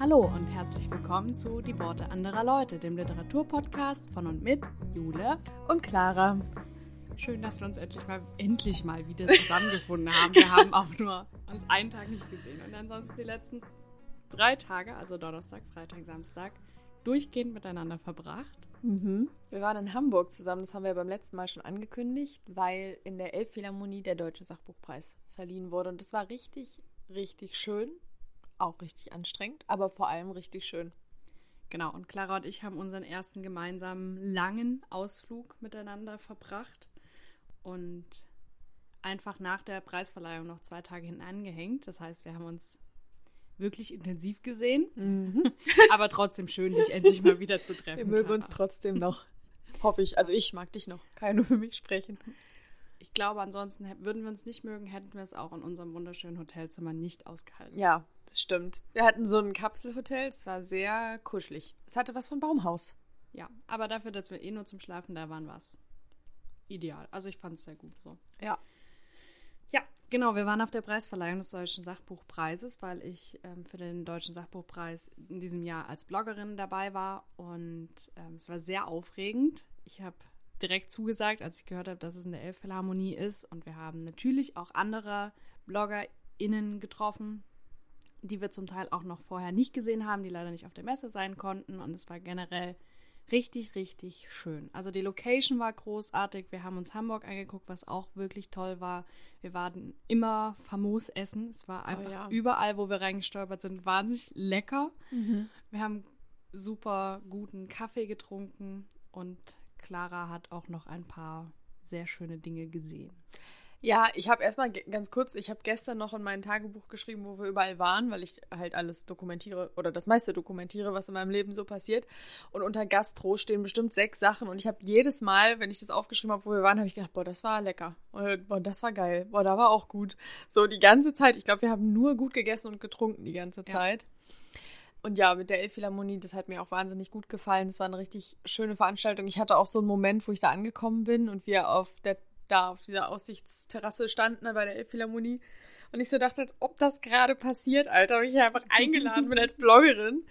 Hallo und herzlich willkommen zu Die Worte anderer Leute, dem Literaturpodcast von und mit Jule und Clara. Schön, dass wir uns endlich mal, endlich mal wieder zusammengefunden haben. Wir haben auch nur uns einen Tag nicht gesehen und ansonsten die letzten drei Tage, also Donnerstag, Freitag, Samstag, durchgehend miteinander verbracht. Mhm. Wir waren in Hamburg zusammen, das haben wir beim letzten Mal schon angekündigt, weil in der Elbphilharmonie der Deutsche Sachbuchpreis verliehen wurde. Und das war richtig, richtig schön. Auch richtig anstrengend, aber vor allem richtig schön. Genau, und Clara und ich haben unseren ersten gemeinsamen langen Ausflug miteinander verbracht und einfach nach der Preisverleihung noch zwei Tage hinten angehängt. Das heißt, wir haben uns wirklich intensiv gesehen, mhm. aber trotzdem schön, dich endlich mal wieder zu treffen. Wir mögen Clara. uns trotzdem noch, hoffe ich. Also ich mag dich noch, nur für mich sprechen. Ich glaube, ansonsten würden wir uns nicht mögen, hätten wir es auch in unserem wunderschönen Hotelzimmer nicht ausgehalten. Ja, das stimmt. Wir hatten so ein Kapselhotel, es war sehr kuschelig. Es hatte was von Baumhaus. Ja, aber dafür, dass wir eh nur zum Schlafen da waren, war es ideal. Also ich fand es sehr gut so. Ja. Ja, genau. Wir waren auf der Preisverleihung des Deutschen Sachbuchpreises, weil ich ähm, für den Deutschen Sachbuchpreis in diesem Jahr als Bloggerin dabei war. Und ähm, es war sehr aufregend. Ich habe direkt zugesagt, als ich gehört habe, dass es in der Elbphilharmonie ist. Und wir haben natürlich auch andere BloggerInnen getroffen, die wir zum Teil auch noch vorher nicht gesehen haben, die leider nicht auf der Messe sein konnten. Und es war generell richtig, richtig schön. Also die Location war großartig. Wir haben uns Hamburg angeguckt, was auch wirklich toll war. Wir waren immer famos essen. Es war oh einfach oh ja. überall, wo wir reingestolpert sind, wahnsinnig lecker. Mhm. Wir haben super guten Kaffee getrunken und Clara hat auch noch ein paar sehr schöne Dinge gesehen. Ja, ich habe erstmal ganz kurz, ich habe gestern noch in mein Tagebuch geschrieben, wo wir überall waren, weil ich halt alles dokumentiere oder das meiste dokumentiere, was in meinem Leben so passiert. Und unter Gastro stehen bestimmt sechs Sachen und ich habe jedes Mal, wenn ich das aufgeschrieben habe, wo wir waren, habe ich gedacht, boah, das war lecker. Oder, boah, das war geil. Boah, da war auch gut. So die ganze Zeit. Ich glaube, wir haben nur gut gegessen und getrunken die ganze Zeit. Ja. Und ja, mit der Elbphilharmonie, das hat mir auch wahnsinnig gut gefallen. Es war eine richtig schöne Veranstaltung. Ich hatte auch so einen Moment, wo ich da angekommen bin und wir auf der da auf dieser Aussichtsterrasse standen bei der Elbphilharmonie. Und ich so dachte, als ob das gerade passiert, Alter, ich einfach eingeladen bin als Bloggerin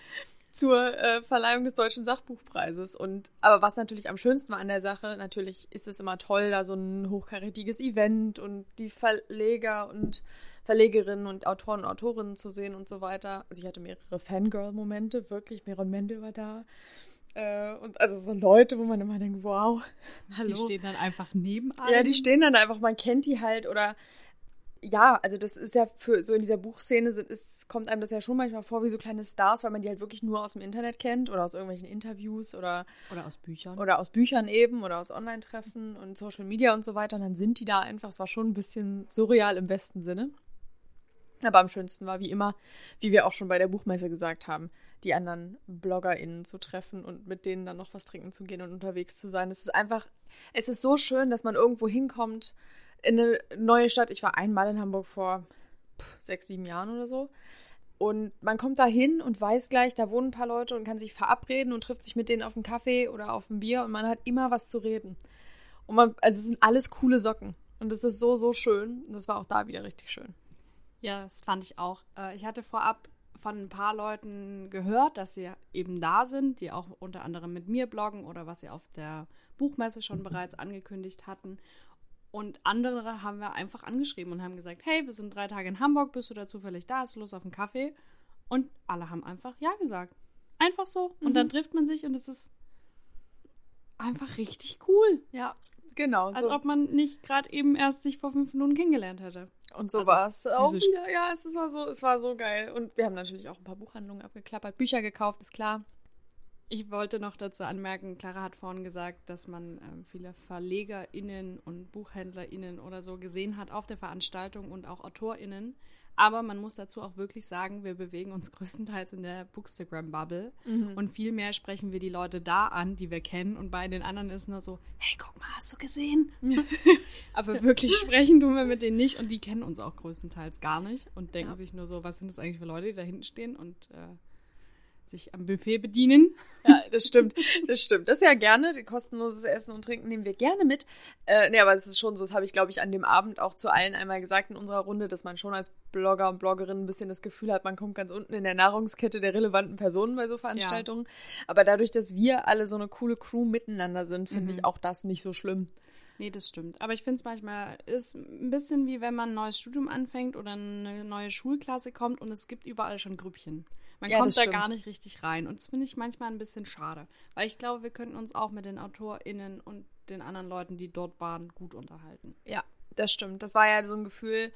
zur äh, Verleihung des Deutschen Sachbuchpreises. Und aber was natürlich am schönsten war an der Sache, natürlich ist es immer toll, da so ein hochkarätiges Event und die Verleger und Verlegerinnen und Autoren und Autorinnen zu sehen und so weiter. Also ich hatte mehrere Fangirl-Momente, wirklich. Meron Mendel war da. Äh, und also so Leute, wo man immer denkt, wow, hallo. Die stehen dann einfach neben einem. Ja, die stehen dann einfach, man kennt die halt oder ja, also das ist ja für so in dieser Buchszene ist, kommt einem das ja schon manchmal vor wie so kleine Stars, weil man die halt wirklich nur aus dem Internet kennt oder aus irgendwelchen Interviews oder oder aus Büchern oder aus Büchern eben oder aus Online-Treffen und Social Media und so weiter. Und dann sind die da einfach. Es war schon ein bisschen surreal im besten Sinne. Aber am schönsten war wie immer, wie wir auch schon bei der Buchmesse gesagt haben, die anderen BloggerInnen zu treffen und mit denen dann noch was trinken zu gehen und unterwegs zu sein. Es ist einfach, es ist so schön, dass man irgendwo hinkommt in eine neue Stadt. Ich war einmal in Hamburg vor sechs, sieben Jahren oder so. Und man kommt da hin und weiß gleich, da wohnen ein paar Leute und kann sich verabreden und trifft sich mit denen auf einen Kaffee oder auf ein Bier und man hat immer was zu reden. Und man, also es sind alles coole Socken. Und es ist so, so schön. Und das war auch da wieder richtig schön. Ja, das fand ich auch. Äh, ich hatte vorab von ein paar Leuten gehört, dass sie eben da sind, die auch unter anderem mit mir bloggen oder was sie auf der Buchmesse schon bereits angekündigt hatten. Und andere haben wir einfach angeschrieben und haben gesagt, hey, wir sind drei Tage in Hamburg, bist du da zufällig da, hast du Lust auf einen Kaffee? Und alle haben einfach ja gesagt. Einfach so. Und mhm. dann trifft man sich und es ist einfach richtig cool. Ja, genau. Als so. ob man nicht gerade eben erst sich vor fünf Minuten kennengelernt hätte. Und so also, war es auch wieder. Ja, es war so, es war so geil. Und wir haben natürlich auch ein paar Buchhandlungen abgeklappert, Bücher gekauft, ist klar. Ich wollte noch dazu anmerken, Clara hat vorhin gesagt, dass man ähm, viele VerlegerInnen und BuchhändlerInnen oder so gesehen hat auf der Veranstaltung und auch AutorInnen. Aber man muss dazu auch wirklich sagen, wir bewegen uns größtenteils in der Bookstagram-Bubble mhm. und viel mehr sprechen wir die Leute da an, die wir kennen und bei den anderen ist nur so, hey, guck mal, hast du gesehen? Aber wirklich sprechen tun wir mit denen nicht und die kennen uns auch größtenteils gar nicht und denken ja. sich nur so, was sind das eigentlich für Leute, die da hinten stehen und äh, sich am Buffet bedienen. Ja, das stimmt. Das stimmt. Das ja gerne. Kostenloses Essen und Trinken nehmen wir gerne mit. Äh, nee, aber es ist schon so, das habe ich, glaube ich, an dem Abend auch zu allen einmal gesagt in unserer Runde, dass man schon als Blogger und Bloggerin ein bisschen das Gefühl hat, man kommt ganz unten in der Nahrungskette der relevanten Personen bei so Veranstaltungen. Ja. Aber dadurch, dass wir alle so eine coole Crew miteinander sind, finde mhm. ich auch das nicht so schlimm. Nee, das stimmt. Aber ich finde es manchmal ist ein bisschen wie wenn man ein neues Studium anfängt oder eine neue Schulklasse kommt und es gibt überall schon Grüppchen. Man ja, kommt da gar nicht richtig rein. Und das finde ich manchmal ein bisschen schade. Weil ich glaube, wir könnten uns auch mit den AutorInnen und den anderen Leuten, die dort waren, gut unterhalten. Ja, das stimmt. Das war ja so ein Gefühl,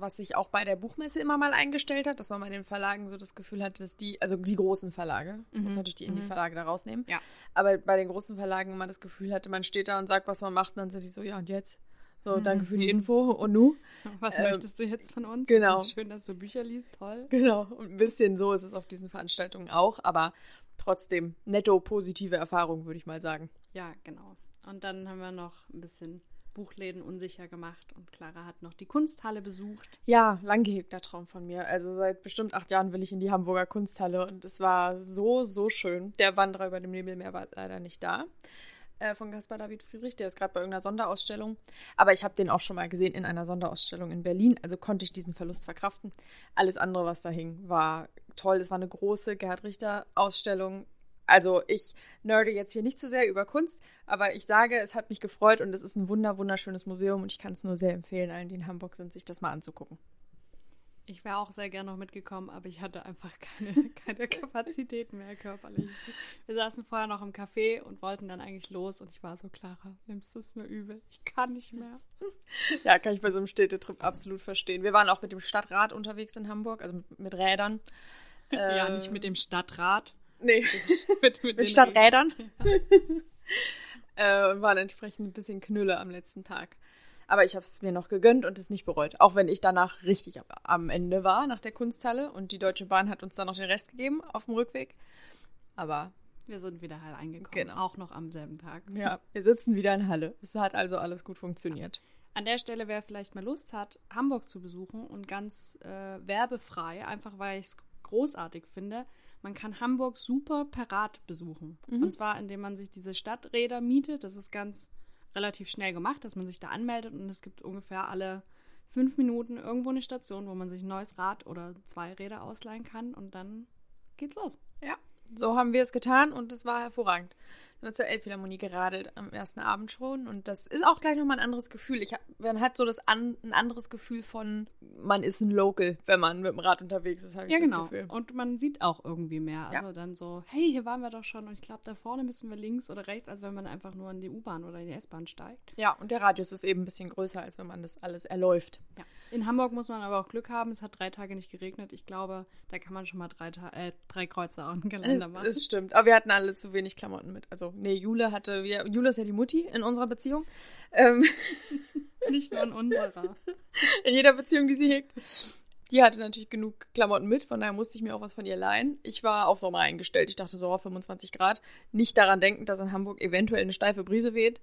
was sich auch bei der Buchmesse immer mal eingestellt hat, dass man bei den Verlagen so das Gefühl hatte, dass die, also die großen Verlage, mhm. muss natürlich die mhm. Indie-Verlage da rausnehmen, ja. aber bei den großen Verlagen immer das Gefühl hatte, man steht da und sagt, was man macht, und dann sind die so, ja und jetzt? So, mhm. danke für die Info und nu. Was ähm, möchtest du jetzt von uns? Genau. schön, dass du Bücher liest, toll. Genau, und ein bisschen so ist es auf diesen Veranstaltungen auch, aber trotzdem netto positive Erfahrung, würde ich mal sagen. Ja, genau. Und dann haben wir noch ein bisschen Buchläden unsicher gemacht und Clara hat noch die Kunsthalle besucht. Ja, lang gehegter Traum von mir. Also seit bestimmt acht Jahren will ich in die Hamburger Kunsthalle und es war so, so schön. Der Wanderer über dem Nebelmeer war leider nicht da äh, von Caspar David Friedrich. Der ist gerade bei irgendeiner Sonderausstellung. Aber ich habe den auch schon mal gesehen in einer Sonderausstellung in Berlin. Also konnte ich diesen Verlust verkraften. Alles andere, was da hing, war toll. Es war eine große Gerhard Richter-Ausstellung. Also ich nerde jetzt hier nicht zu so sehr über Kunst, aber ich sage, es hat mich gefreut und es ist ein wunder wunderschönes Museum und ich kann es nur sehr empfehlen, allen, die in Hamburg sind, sich das mal anzugucken. Ich wäre auch sehr gerne noch mitgekommen, aber ich hatte einfach keine, keine Kapazität mehr körperlich. Wir saßen vorher noch im Café und wollten dann eigentlich los und ich war so, Clara, nimmst du es mir übel? Ich kann nicht mehr. Ja, kann ich bei so einem Städtetrip absolut verstehen. Wir waren auch mit dem Stadtrat unterwegs in Hamburg, also mit, mit Rädern. Ja, äh, nicht mit dem Stadtrat. Nee, mit, mit, mit Stadträdern. Ja. äh, waren entsprechend ein bisschen Knülle am letzten Tag. Aber ich habe es mir noch gegönnt und es nicht bereut. Auch wenn ich danach richtig am Ende war, nach der Kunsthalle. Und die Deutsche Bahn hat uns dann noch den Rest gegeben auf dem Rückweg. Aber. Wir sind wieder heil eingekommen. Genau. Auch noch am selben Tag. Ja, wir sitzen wieder in Halle. Es hat also alles gut funktioniert. An der Stelle, wer vielleicht mal Lust hat, Hamburg zu besuchen und ganz äh, werbefrei, einfach weil ich es großartig finde, man kann Hamburg super per Rad besuchen. Mhm. Und zwar, indem man sich diese Stadträder mietet. Das ist ganz relativ schnell gemacht, dass man sich da anmeldet und es gibt ungefähr alle fünf Minuten irgendwo eine Station, wo man sich ein neues Rad oder zwei Räder ausleihen kann und dann geht's los. Ja, so haben wir es getan und es war hervorragend nur zur Elbphilharmonie geradelt am ersten Abend schon. Und das ist auch gleich nochmal ein anderes Gefühl. Ich hab, man hat so das an, ein anderes Gefühl von, man ist ein Local, wenn man mit dem Rad unterwegs ist, habe ich ja, das genau. Gefühl. Und man sieht auch irgendwie mehr. Also ja. dann so, hey, hier waren wir doch schon und ich glaube, da vorne müssen wir links oder rechts, als wenn man einfach nur in die U-Bahn oder in die S-Bahn steigt. Ja, und der Radius ist eben ein bisschen größer, als wenn man das alles erläuft. Ja. In Hamburg muss man aber auch Glück haben. Es hat drei Tage nicht geregnet. Ich glaube, da kann man schon mal drei, äh, drei Kreuze auf den Kalender machen. Das stimmt. Aber wir hatten alle zu wenig Klamotten mit. Also, nee, Jule hatte, wir, Jule ist ja die Mutti in unserer Beziehung. Ähm. Nicht nur in unserer. In jeder Beziehung, die sie hegt. Die hatte natürlich genug Klamotten mit, von daher musste ich mir auch was von ihr leihen. Ich war auf Sommer eingestellt. Ich dachte so, 25 Grad. Nicht daran denken, dass in Hamburg eventuell eine steife Brise weht.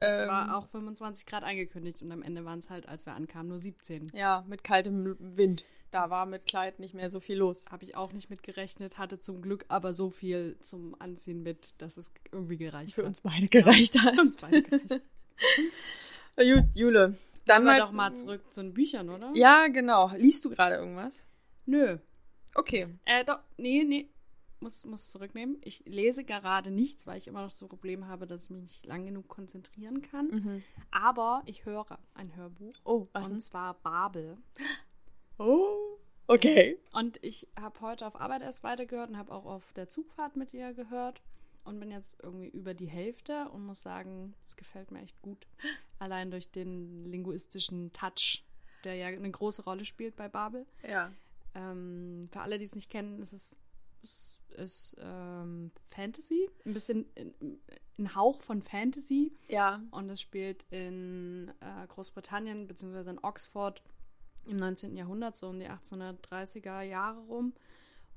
Es ähm, war auch 25 Grad angekündigt und am Ende waren es halt, als wir ankamen, nur 17. Ja, mit kaltem Wind. Da war mit Kleid nicht mehr so viel los. Habe ich auch nicht mit gerechnet, hatte zum Glück aber so viel zum Anziehen mit, dass es irgendwie gereicht Für hat. Für uns beide gereicht ja, hat. Für uns beide gereicht. Gut, Jule. Dann mal doch mal zurück zu den Büchern, oder? Ja, genau. Liest du gerade irgendwas? Nö. Okay. Äh, doch, nee, nee muss, muss zurücknehmen. Ich lese gerade nichts, weil ich immer noch so Probleme habe, dass ich mich nicht lang genug konzentrieren kann. Mhm. Aber ich höre ein Hörbuch. Oh, was? Und zwar Babel. Oh, okay. Und ich habe heute auf Arbeit erst weitergehört und habe auch auf der Zugfahrt mit ihr gehört und bin jetzt irgendwie über die Hälfte und muss sagen, es gefällt mir echt gut. Allein durch den linguistischen Touch, der ja eine große Rolle spielt bei Babel. Ja. Ähm, für alle, die es nicht kennen, ist es ist ähm, Fantasy, ein bisschen ein Hauch von Fantasy. Ja. Und es spielt in äh, Großbritannien beziehungsweise in Oxford im 19. Jahrhundert, so um die 1830er Jahre rum.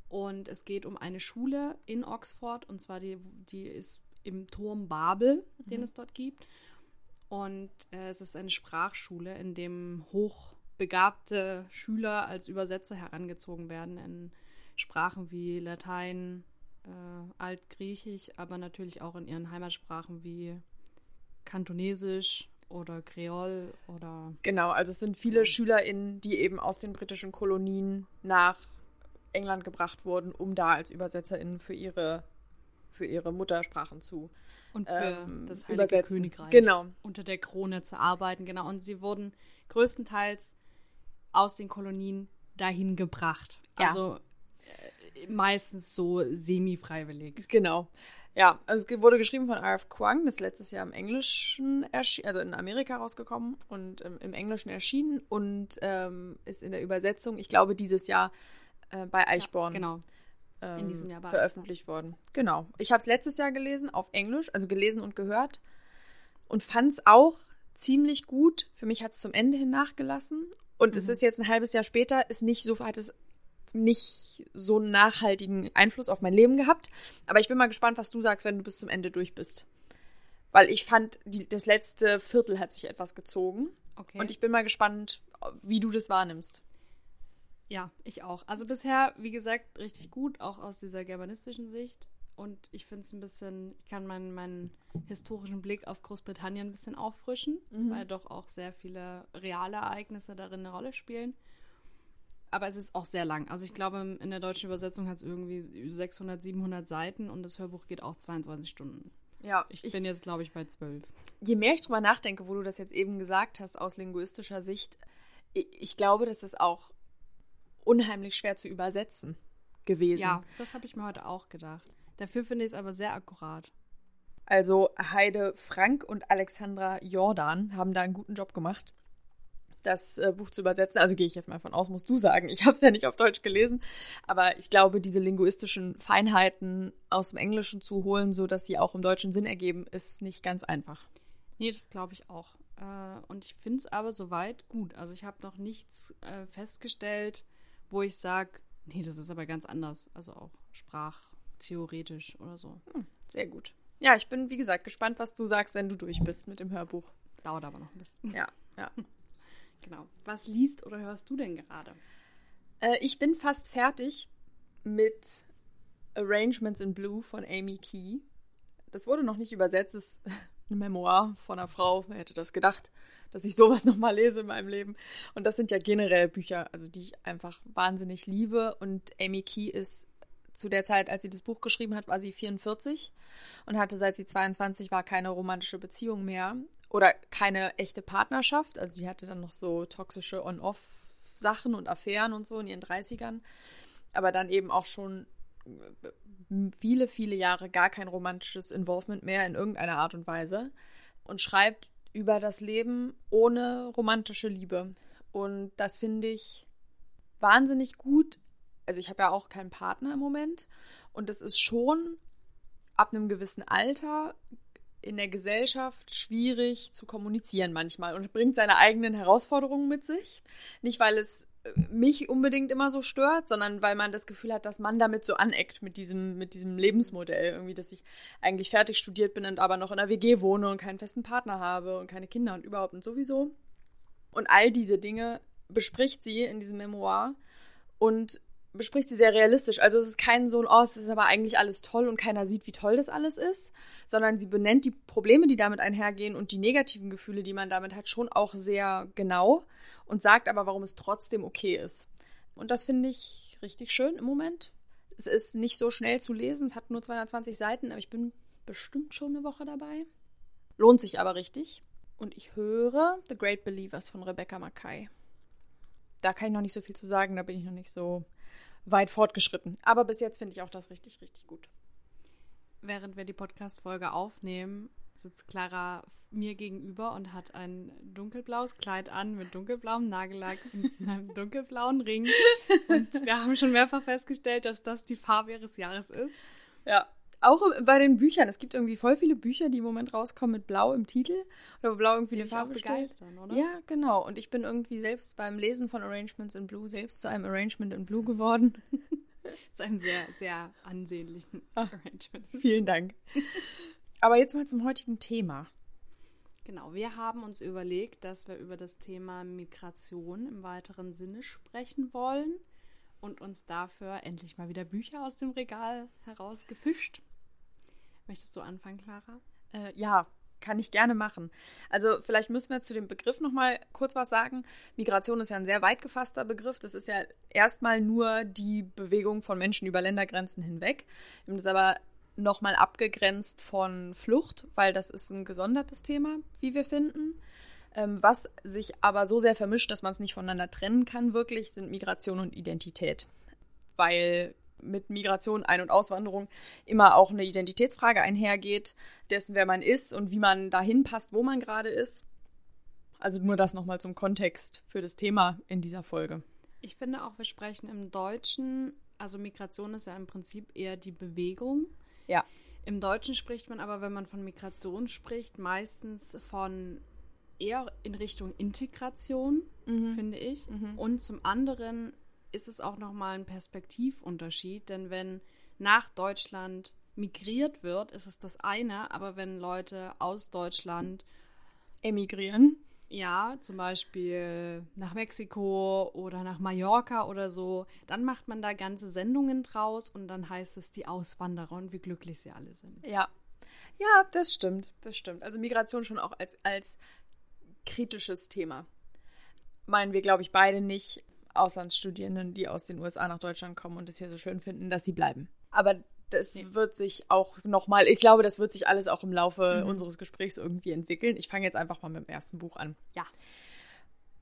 Und es geht um eine Schule in Oxford und zwar die, die ist im Turm Babel, mhm. den es dort gibt. Und äh, es ist eine Sprachschule, in dem hochbegabte Schüler als Übersetzer herangezogen werden in Sprachen wie Latein, äh, Altgriechisch, aber natürlich auch in ihren Heimatsprachen wie Kantonesisch oder Kreol oder. Genau, also es sind viele SchülerInnen, die eben aus den britischen Kolonien nach England gebracht wurden, um da als ÜbersetzerInnen für ihre, für ihre Muttersprachen zu und für ähm, das Heilige übersetzen. Königreich Genau. unter der Krone zu arbeiten. Genau. Und sie wurden größtenteils aus den Kolonien dahin gebracht. Ja. Also äh, meistens so semi-freiwillig. Genau. Ja, also es wurde geschrieben von R.F. Kuang, das ist letztes Jahr im Englischen also in Amerika rausgekommen und ähm, im Englischen erschienen und ähm, ist in der Übersetzung, ich glaube, dieses Jahr äh, bei Eichborn Genau. ähm, in diesem Jahr bei veröffentlicht worden. Genau. Ich habe es letztes Jahr gelesen auf Englisch, also gelesen und gehört und fand es auch ziemlich gut. Für mich hat es zum Ende hin nachgelassen und es Mhm. ist jetzt ein halbes Jahr später, ist nicht so, hat es nicht so einen nachhaltigen Einfluss auf mein Leben gehabt. Aber ich bin mal gespannt, was du sagst, wenn du bis zum Ende durch bist. Weil ich fand, die, das letzte Viertel hat sich etwas gezogen. Okay. Und ich bin mal gespannt, wie du das wahrnimmst. Ja, ich auch. Also bisher, wie gesagt, richtig gut, auch aus dieser germanistischen Sicht. Und ich finde es ein bisschen, ich kann meinen, meinen historischen Blick auf Großbritannien ein bisschen auffrischen, Mhm. weil doch auch sehr viele reale Ereignisse darin eine Rolle spielen. Aber es ist auch sehr lang. Also ich glaube, in der deutschen Übersetzung hat es irgendwie 600, 700 Seiten und das Hörbuch geht auch 22 Stunden. Ja, Ich, bin jetzt, glaube ich, bei 12. je mehr ich drüber nachdenke, wo du das jetzt eben gesagt hast, aus linguistischer Sicht, ich, ich glaube, das ist auch unheimlich schwer zu übersetzen gewesen. Ja, das habe ich mir heute auch gedacht. Dafür finde ich es aber sehr akkurat. Also Heide Frank und Alexandra Jordan haben da einen guten Job gemacht, das äh, Buch zu übersetzen. Also gehe ich jetzt mal von aus, musst du sagen. Ich habe es ja nicht auf Deutsch gelesen, aber ich glaube, diese linguistischen Feinheiten aus dem Englischen zu holen, so dass sie auch im deutschen Sinn ergeben, ist nicht ganz einfach. Nee, das glaube ich auch. Äh, und ich finde es aber soweit gut. Also ich habe noch nichts äh, festgestellt, wo ich sage, nee, das ist aber ganz anders. Also auch sprachtheoretisch oder so. Sehr gut. Ja, ich bin, wie gesagt, gespannt, was du sagst, wenn du durch bist mit dem Hörbuch. Dauert aber noch ein bisschen. Ja, ja. Genau. Was liest oder hörst du denn gerade? Äh, ich bin fast fertig mit Arrangements in Blue von Amy Key. Das wurde noch nicht übersetzt. Das ist eine Memoir von einer Frau. Wer hätte das gedacht, dass ich sowas nochmal lese in meinem Leben? Und das sind ja generell Bücher, also die ich einfach wahnsinnig liebe. Und Amy Key ist zu der Zeit, als sie das Buch geschrieben hat, war sie 44 und hatte seit sie 22 war keine romantische Beziehung mehr oder keine echte Partnerschaft. Also sie hatte dann noch so toxische On-Off-Sachen und Affären und so in ihren 30ern. Aber dann eben auch schon viele, viele Jahre gar kein romantisches Involvement mehr in irgendeiner Art und Weise. Und schreibt über das Leben ohne romantische Liebe. Und das finde ich wahnsinnig gut. Also ich habe ja auch keinen Partner im Moment. Und es ist schon ab einem gewissen Alter in der Gesellschaft schwierig zu kommunizieren manchmal und bringt seine eigenen Herausforderungen mit sich. Nicht, weil es äh, mich unbedingt immer so stört, sondern weil man das Gefühl hat, dass man damit so aneckt mit diesem, mit diesem Lebensmodell. Irgendwie, dass ich eigentlich fertig studiert bin und aber noch in einer WG wohne und keinen festen Partner habe und keine Kinder und überhaupt und sowieso. Und all diese Dinge bespricht sie in diesem Memoir und bespricht sie sehr realistisch. Also es ist kein so ein, oh, es ist aber eigentlich alles toll und keiner sieht, wie toll das alles ist, sondern sie benennt die Probleme, die damit einhergehen und die negativen Gefühle, die man damit hat, schon auch sehr genau und sagt aber, warum es trotzdem okay ist. Und das finde ich richtig schön im Moment. Es ist nicht so schnell zu lesen, es hat nur 220 Seiten, aber ich bin bestimmt schon eine Woche dabei. Lohnt sich aber richtig. Und ich höre The Great Believers von Rebecca Mackay. Da kann ich noch nicht so viel zu sagen, da bin ich noch nicht so weit fortgeschritten. Aber bis jetzt finde ich auch das richtig, richtig gut. Während wir die Podcast-Folge aufnehmen, sitzt Clara mir gegenüber und hat ein dunkelblaues Kleid an mit dunkelblauem Nagellack und einem dunkelblauen Ring. Und wir haben schon mehrfach festgestellt, dass das die Farbe ihres Jahres ist. Ja. Auch bei den Büchern. Es gibt irgendwie voll viele Bücher, die im Moment rauskommen mit Blau im Titel. Oder wo Blau irgendwie Die eine Farbe steht. begeistern, oder? Ja, genau. Und ich bin irgendwie selbst beim Lesen von Arrangements in Blue selbst zu einem Arrangement in Blue geworden. Zu einem sehr, sehr ansehnlichen Ah. Arrangement. Vielen Dank. Aber jetzt mal zum heutigen Thema. Genau, wir haben uns überlegt, dass wir über das Thema Migration im weiteren Sinne sprechen wollen und uns dafür endlich mal wieder Bücher aus dem Regal herausgefischt. Möchtest du anfangen, Clara? Äh, ja, kann ich gerne machen. Also vielleicht müssen wir zu dem Begriff noch mal kurz was sagen. Migration ist ja ein sehr weit gefasster Begriff. Das ist ja erstmal nur die Bewegung von Menschen über Ländergrenzen hinweg. Wir haben das aber noch mal abgegrenzt von Flucht, weil das ist ein gesondertes Thema, wie wir finden. Ähm, was sich aber so sehr vermischt, dass man es nicht voneinander trennen kann, wirklich, sind Migration und Identität. Weil mit Migration, Ein- und Auswanderung immer auch eine Identitätsfrage einhergeht, dessen, wer man ist und wie man dahin passt, wo man gerade ist. Also nur das nochmal zum Kontext für das Thema in dieser Folge. Ich finde auch, wir sprechen im Deutschen, also Migration ist ja im Prinzip eher die Bewegung. Ja. Im Deutschen spricht man aber, wenn man von Migration spricht, meistens von eher in Richtung Integration, mhm. finde ich. Mhm. Und zum anderen ist es auch nochmal ein Perspektivunterschied, denn wenn nach Deutschland migriert wird, ist es das eine, aber wenn Leute aus Deutschland emigrieren, ja, zum Beispiel nach Mexiko oder nach Mallorca oder so, dann macht man da ganze Sendungen draus und dann heißt es die Auswanderer und wie glücklich sie alle sind. Ja. Ja, das stimmt, das stimmt. Also Migration schon auch als, als kritisches Thema. Meinen wir, glaube ich, beide nicht. Auslandsstudierenden, die aus den USA nach Deutschland kommen und es hier so schön finden, dass sie bleiben. Aber das nee. wird sich auch nochmal, ich glaube, das wird sich alles auch im Laufe mhm. unseres Gesprächs irgendwie entwickeln. Ich fange jetzt einfach mal mit dem ersten Buch an. Ja.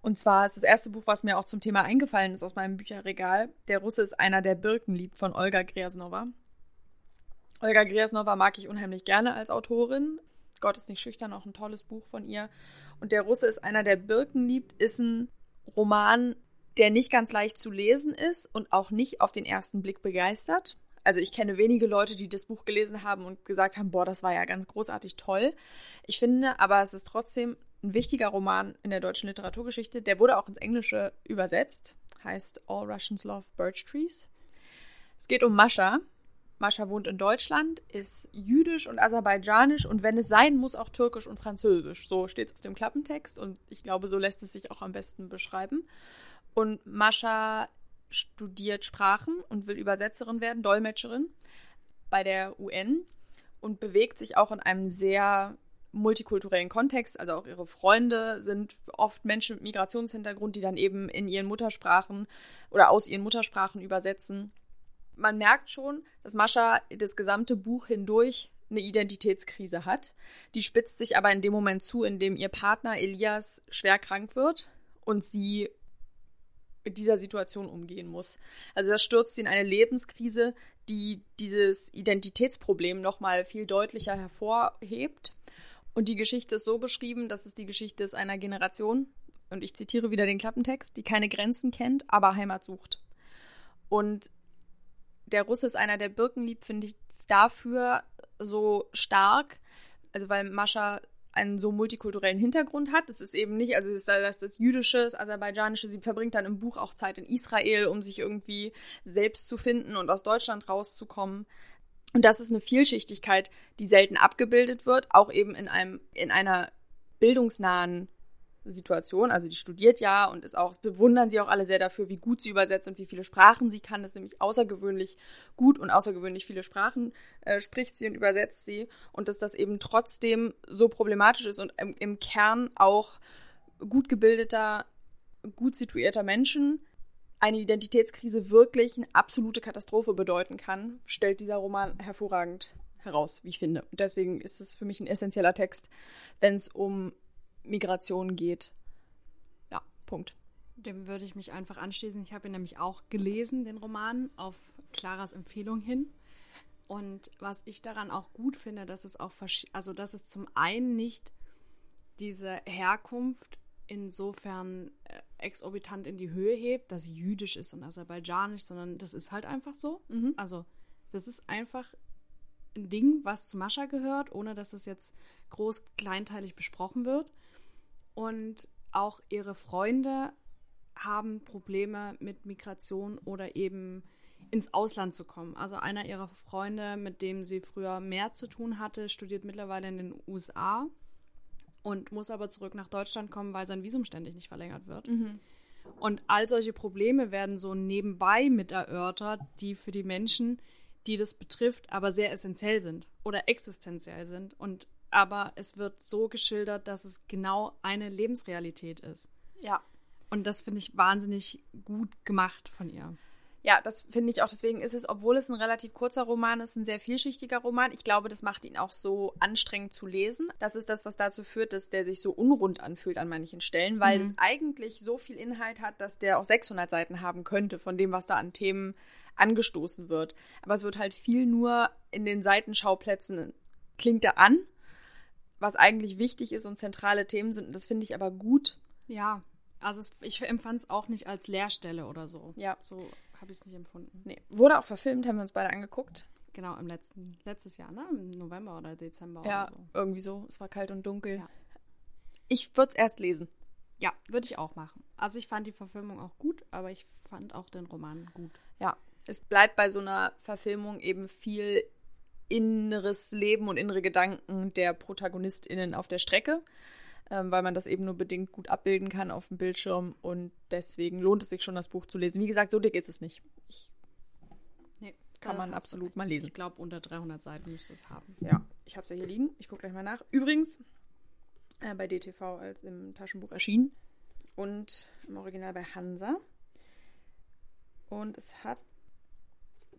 Und zwar ist das erste Buch, was mir auch zum Thema eingefallen ist aus meinem Bücherregal. Der Russe ist einer, der Birken liebt von Olga Griasnova. Olga Griasnova mag ich unheimlich gerne als Autorin. Gott ist nicht schüchtern, auch ein tolles Buch von ihr. Und der Russe ist einer, der Birken liebt, ist ein Roman, der nicht ganz leicht zu lesen ist und auch nicht auf den ersten Blick begeistert. Also ich kenne wenige Leute, die das Buch gelesen haben und gesagt haben, boah, das war ja ganz großartig toll. Ich finde aber, es ist trotzdem ein wichtiger Roman in der deutschen Literaturgeschichte. Der wurde auch ins Englische übersetzt, heißt All Russians Love Birch Trees. Es geht um Mascha. Mascha wohnt in Deutschland, ist jüdisch und aserbaidschanisch und wenn es sein muss, auch türkisch und französisch. So steht es auf dem Klappentext und ich glaube, so lässt es sich auch am besten beschreiben. Und Mascha studiert Sprachen und will Übersetzerin werden, Dolmetscherin bei der UN und bewegt sich auch in einem sehr multikulturellen Kontext. Also auch ihre Freunde sind oft Menschen mit Migrationshintergrund, die dann eben in ihren Muttersprachen oder aus ihren Muttersprachen übersetzen. Man merkt schon, dass Mascha das gesamte Buch hindurch eine Identitätskrise hat. Die spitzt sich aber in dem Moment zu, in dem ihr Partner Elias schwer krank wird und sie mit dieser Situation umgehen muss. Also das stürzt sie in eine Lebenskrise, die dieses Identitätsproblem nochmal viel deutlicher hervorhebt. Und die Geschichte ist so beschrieben, dass es die Geschichte ist einer Generation, und ich zitiere wieder den Klappentext, die keine Grenzen kennt, aber Heimat sucht. Und der Russe ist einer, der Birken liebt, finde ich dafür so stark, also weil Mascha einen so multikulturellen Hintergrund hat. Das ist eben nicht, also das, das, das Jüdische, das Aserbaidschanische, sie verbringt dann im Buch auch Zeit in Israel, um sich irgendwie selbst zu finden und aus Deutschland rauszukommen. Und das ist eine Vielschichtigkeit, die selten abgebildet wird, auch eben in einem, in einer bildungsnahen Situation. Also die studiert ja und ist auch, bewundern sie auch alle sehr dafür, wie gut sie übersetzt und wie viele Sprachen sie kann. Das ist nämlich außergewöhnlich gut und außergewöhnlich viele Sprachen äh, spricht sie und übersetzt sie. Und dass das eben trotzdem so problematisch ist und im, im Kern auch gut gebildeter, gut situierter Menschen eine Identitätskrise wirklich eine absolute Katastrophe bedeuten kann, stellt dieser Roman hervorragend heraus, wie ich finde. Und deswegen ist es für mich ein essentieller Text, wenn es um Migration geht. Ja, Punkt. Dem würde ich mich einfach anschließen. Ich habe ihn nämlich auch gelesen, den Roman, auf Claras Empfehlung hin. Und was ich daran auch gut finde, dass es auch, also dass es zum einen nicht diese Herkunft insofern äh, exorbitant in die Höhe hebt, dass sie jüdisch ist und aserbaidschanisch, sondern das ist halt einfach so. Mhm. Also das ist einfach ein Ding, was zu Mascha gehört, ohne dass es jetzt groß kleinteilig besprochen wird. Und auch ihre Freunde haben Probleme mit Migration oder eben ins Ausland zu kommen. Also einer ihrer Freunde, mit dem sie früher mehr zu tun hatte, studiert mittlerweile in den USA und muss aber zurück nach Deutschland kommen, weil sein Visum ständig nicht verlängert wird. Mhm. Und all solche Probleme werden so nebenbei mit erörtert, die für die Menschen, die das betrifft, aber sehr essentiell sind oder existenziell sind. Und aber es wird so geschildert, dass es genau eine Lebensrealität ist. Ja. Und das finde ich wahnsinnig gut gemacht von ihr. Ja, das finde ich auch. Deswegen ist es, obwohl es ein relativ kurzer Roman ist, ein sehr vielschichtiger Roman. Ich glaube, das macht ihn auch so anstrengend zu lesen. Das ist das, was dazu führt, dass der sich so unrund anfühlt an manchen Stellen, weil Mhm. es eigentlich so viel Inhalt hat, dass der auch 600 Seiten haben könnte von dem, was da an Themen angestoßen wird. Aber es wird halt viel nur in den Seitenschauplätzen klingt er an, was eigentlich wichtig ist und zentrale Themen sind. Und das finde ich aber gut. Ja, also es, ich empfand es auch nicht als Leerstelle oder so. Ja. So habe ich es nicht empfunden. Nee. Wurde auch verfilmt, haben wir uns beide angeguckt. Genau, im letzten, letztes Jahr, ne? Im November oder Dezember Ja, oder so. irgendwie so. Es war kalt und dunkel. Ja. Ich würde es erst lesen. Ja, würde ich auch machen. Also ich fand die Verfilmung auch gut, aber ich fand auch den Roman gut. Ja. Es bleibt bei so einer Verfilmung eben viel inneres Leben und innere Gedanken der ProtagonistInnen auf der Strecke, ähm, weil man das eben nur bedingt gut abbilden kann auf dem Bildschirm und deswegen lohnt es sich schon, das Buch zu lesen. Wie gesagt, so dick ist es nicht. Ich, Nee, Kann man absolut mal lesen. Ich glaube, unter 300 Seiten müsste es haben. ja, ich habe es ja hier liegen. Ich gucke gleich mal nach. Übrigens, äh, bei DTV als im Taschenbuch erschienen und im Original bei Hansa. Und es hat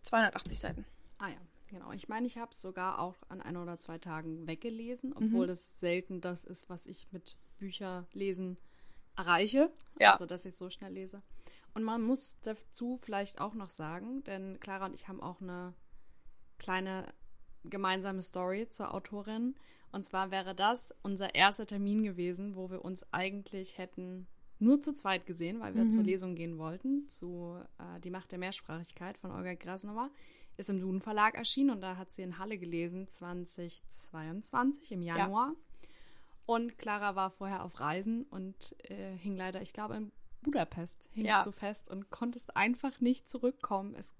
280 Seiten. Ah ja, genau. Ich meine, ich habe es sogar auch an ein oder zwei Tagen weggelesen, obwohl das selten das ist, was ich mit Bücherlesen erreiche. Ja. Also, dass ich so schnell lese. Und man muss dazu vielleicht auch noch sagen, denn Clara und ich haben auch eine kleine gemeinsame Story zur Autorin. Und zwar wäre das unser erster Termin gewesen, wo wir uns eigentlich hätten nur zu zweit gesehen, weil wir zur Lesung gehen wollten, zu äh, Die Macht der Mehrsprachigkeit von Olga Krasnova. Ist im Duden Verlag erschienen und da hat sie in Halle gelesen, 2022 im Januar. Und Clara war vorher auf Reisen und äh, hing leider, ich glaube, in Budapest hingst Ja. du fest und konntest einfach nicht zurückkommen. Es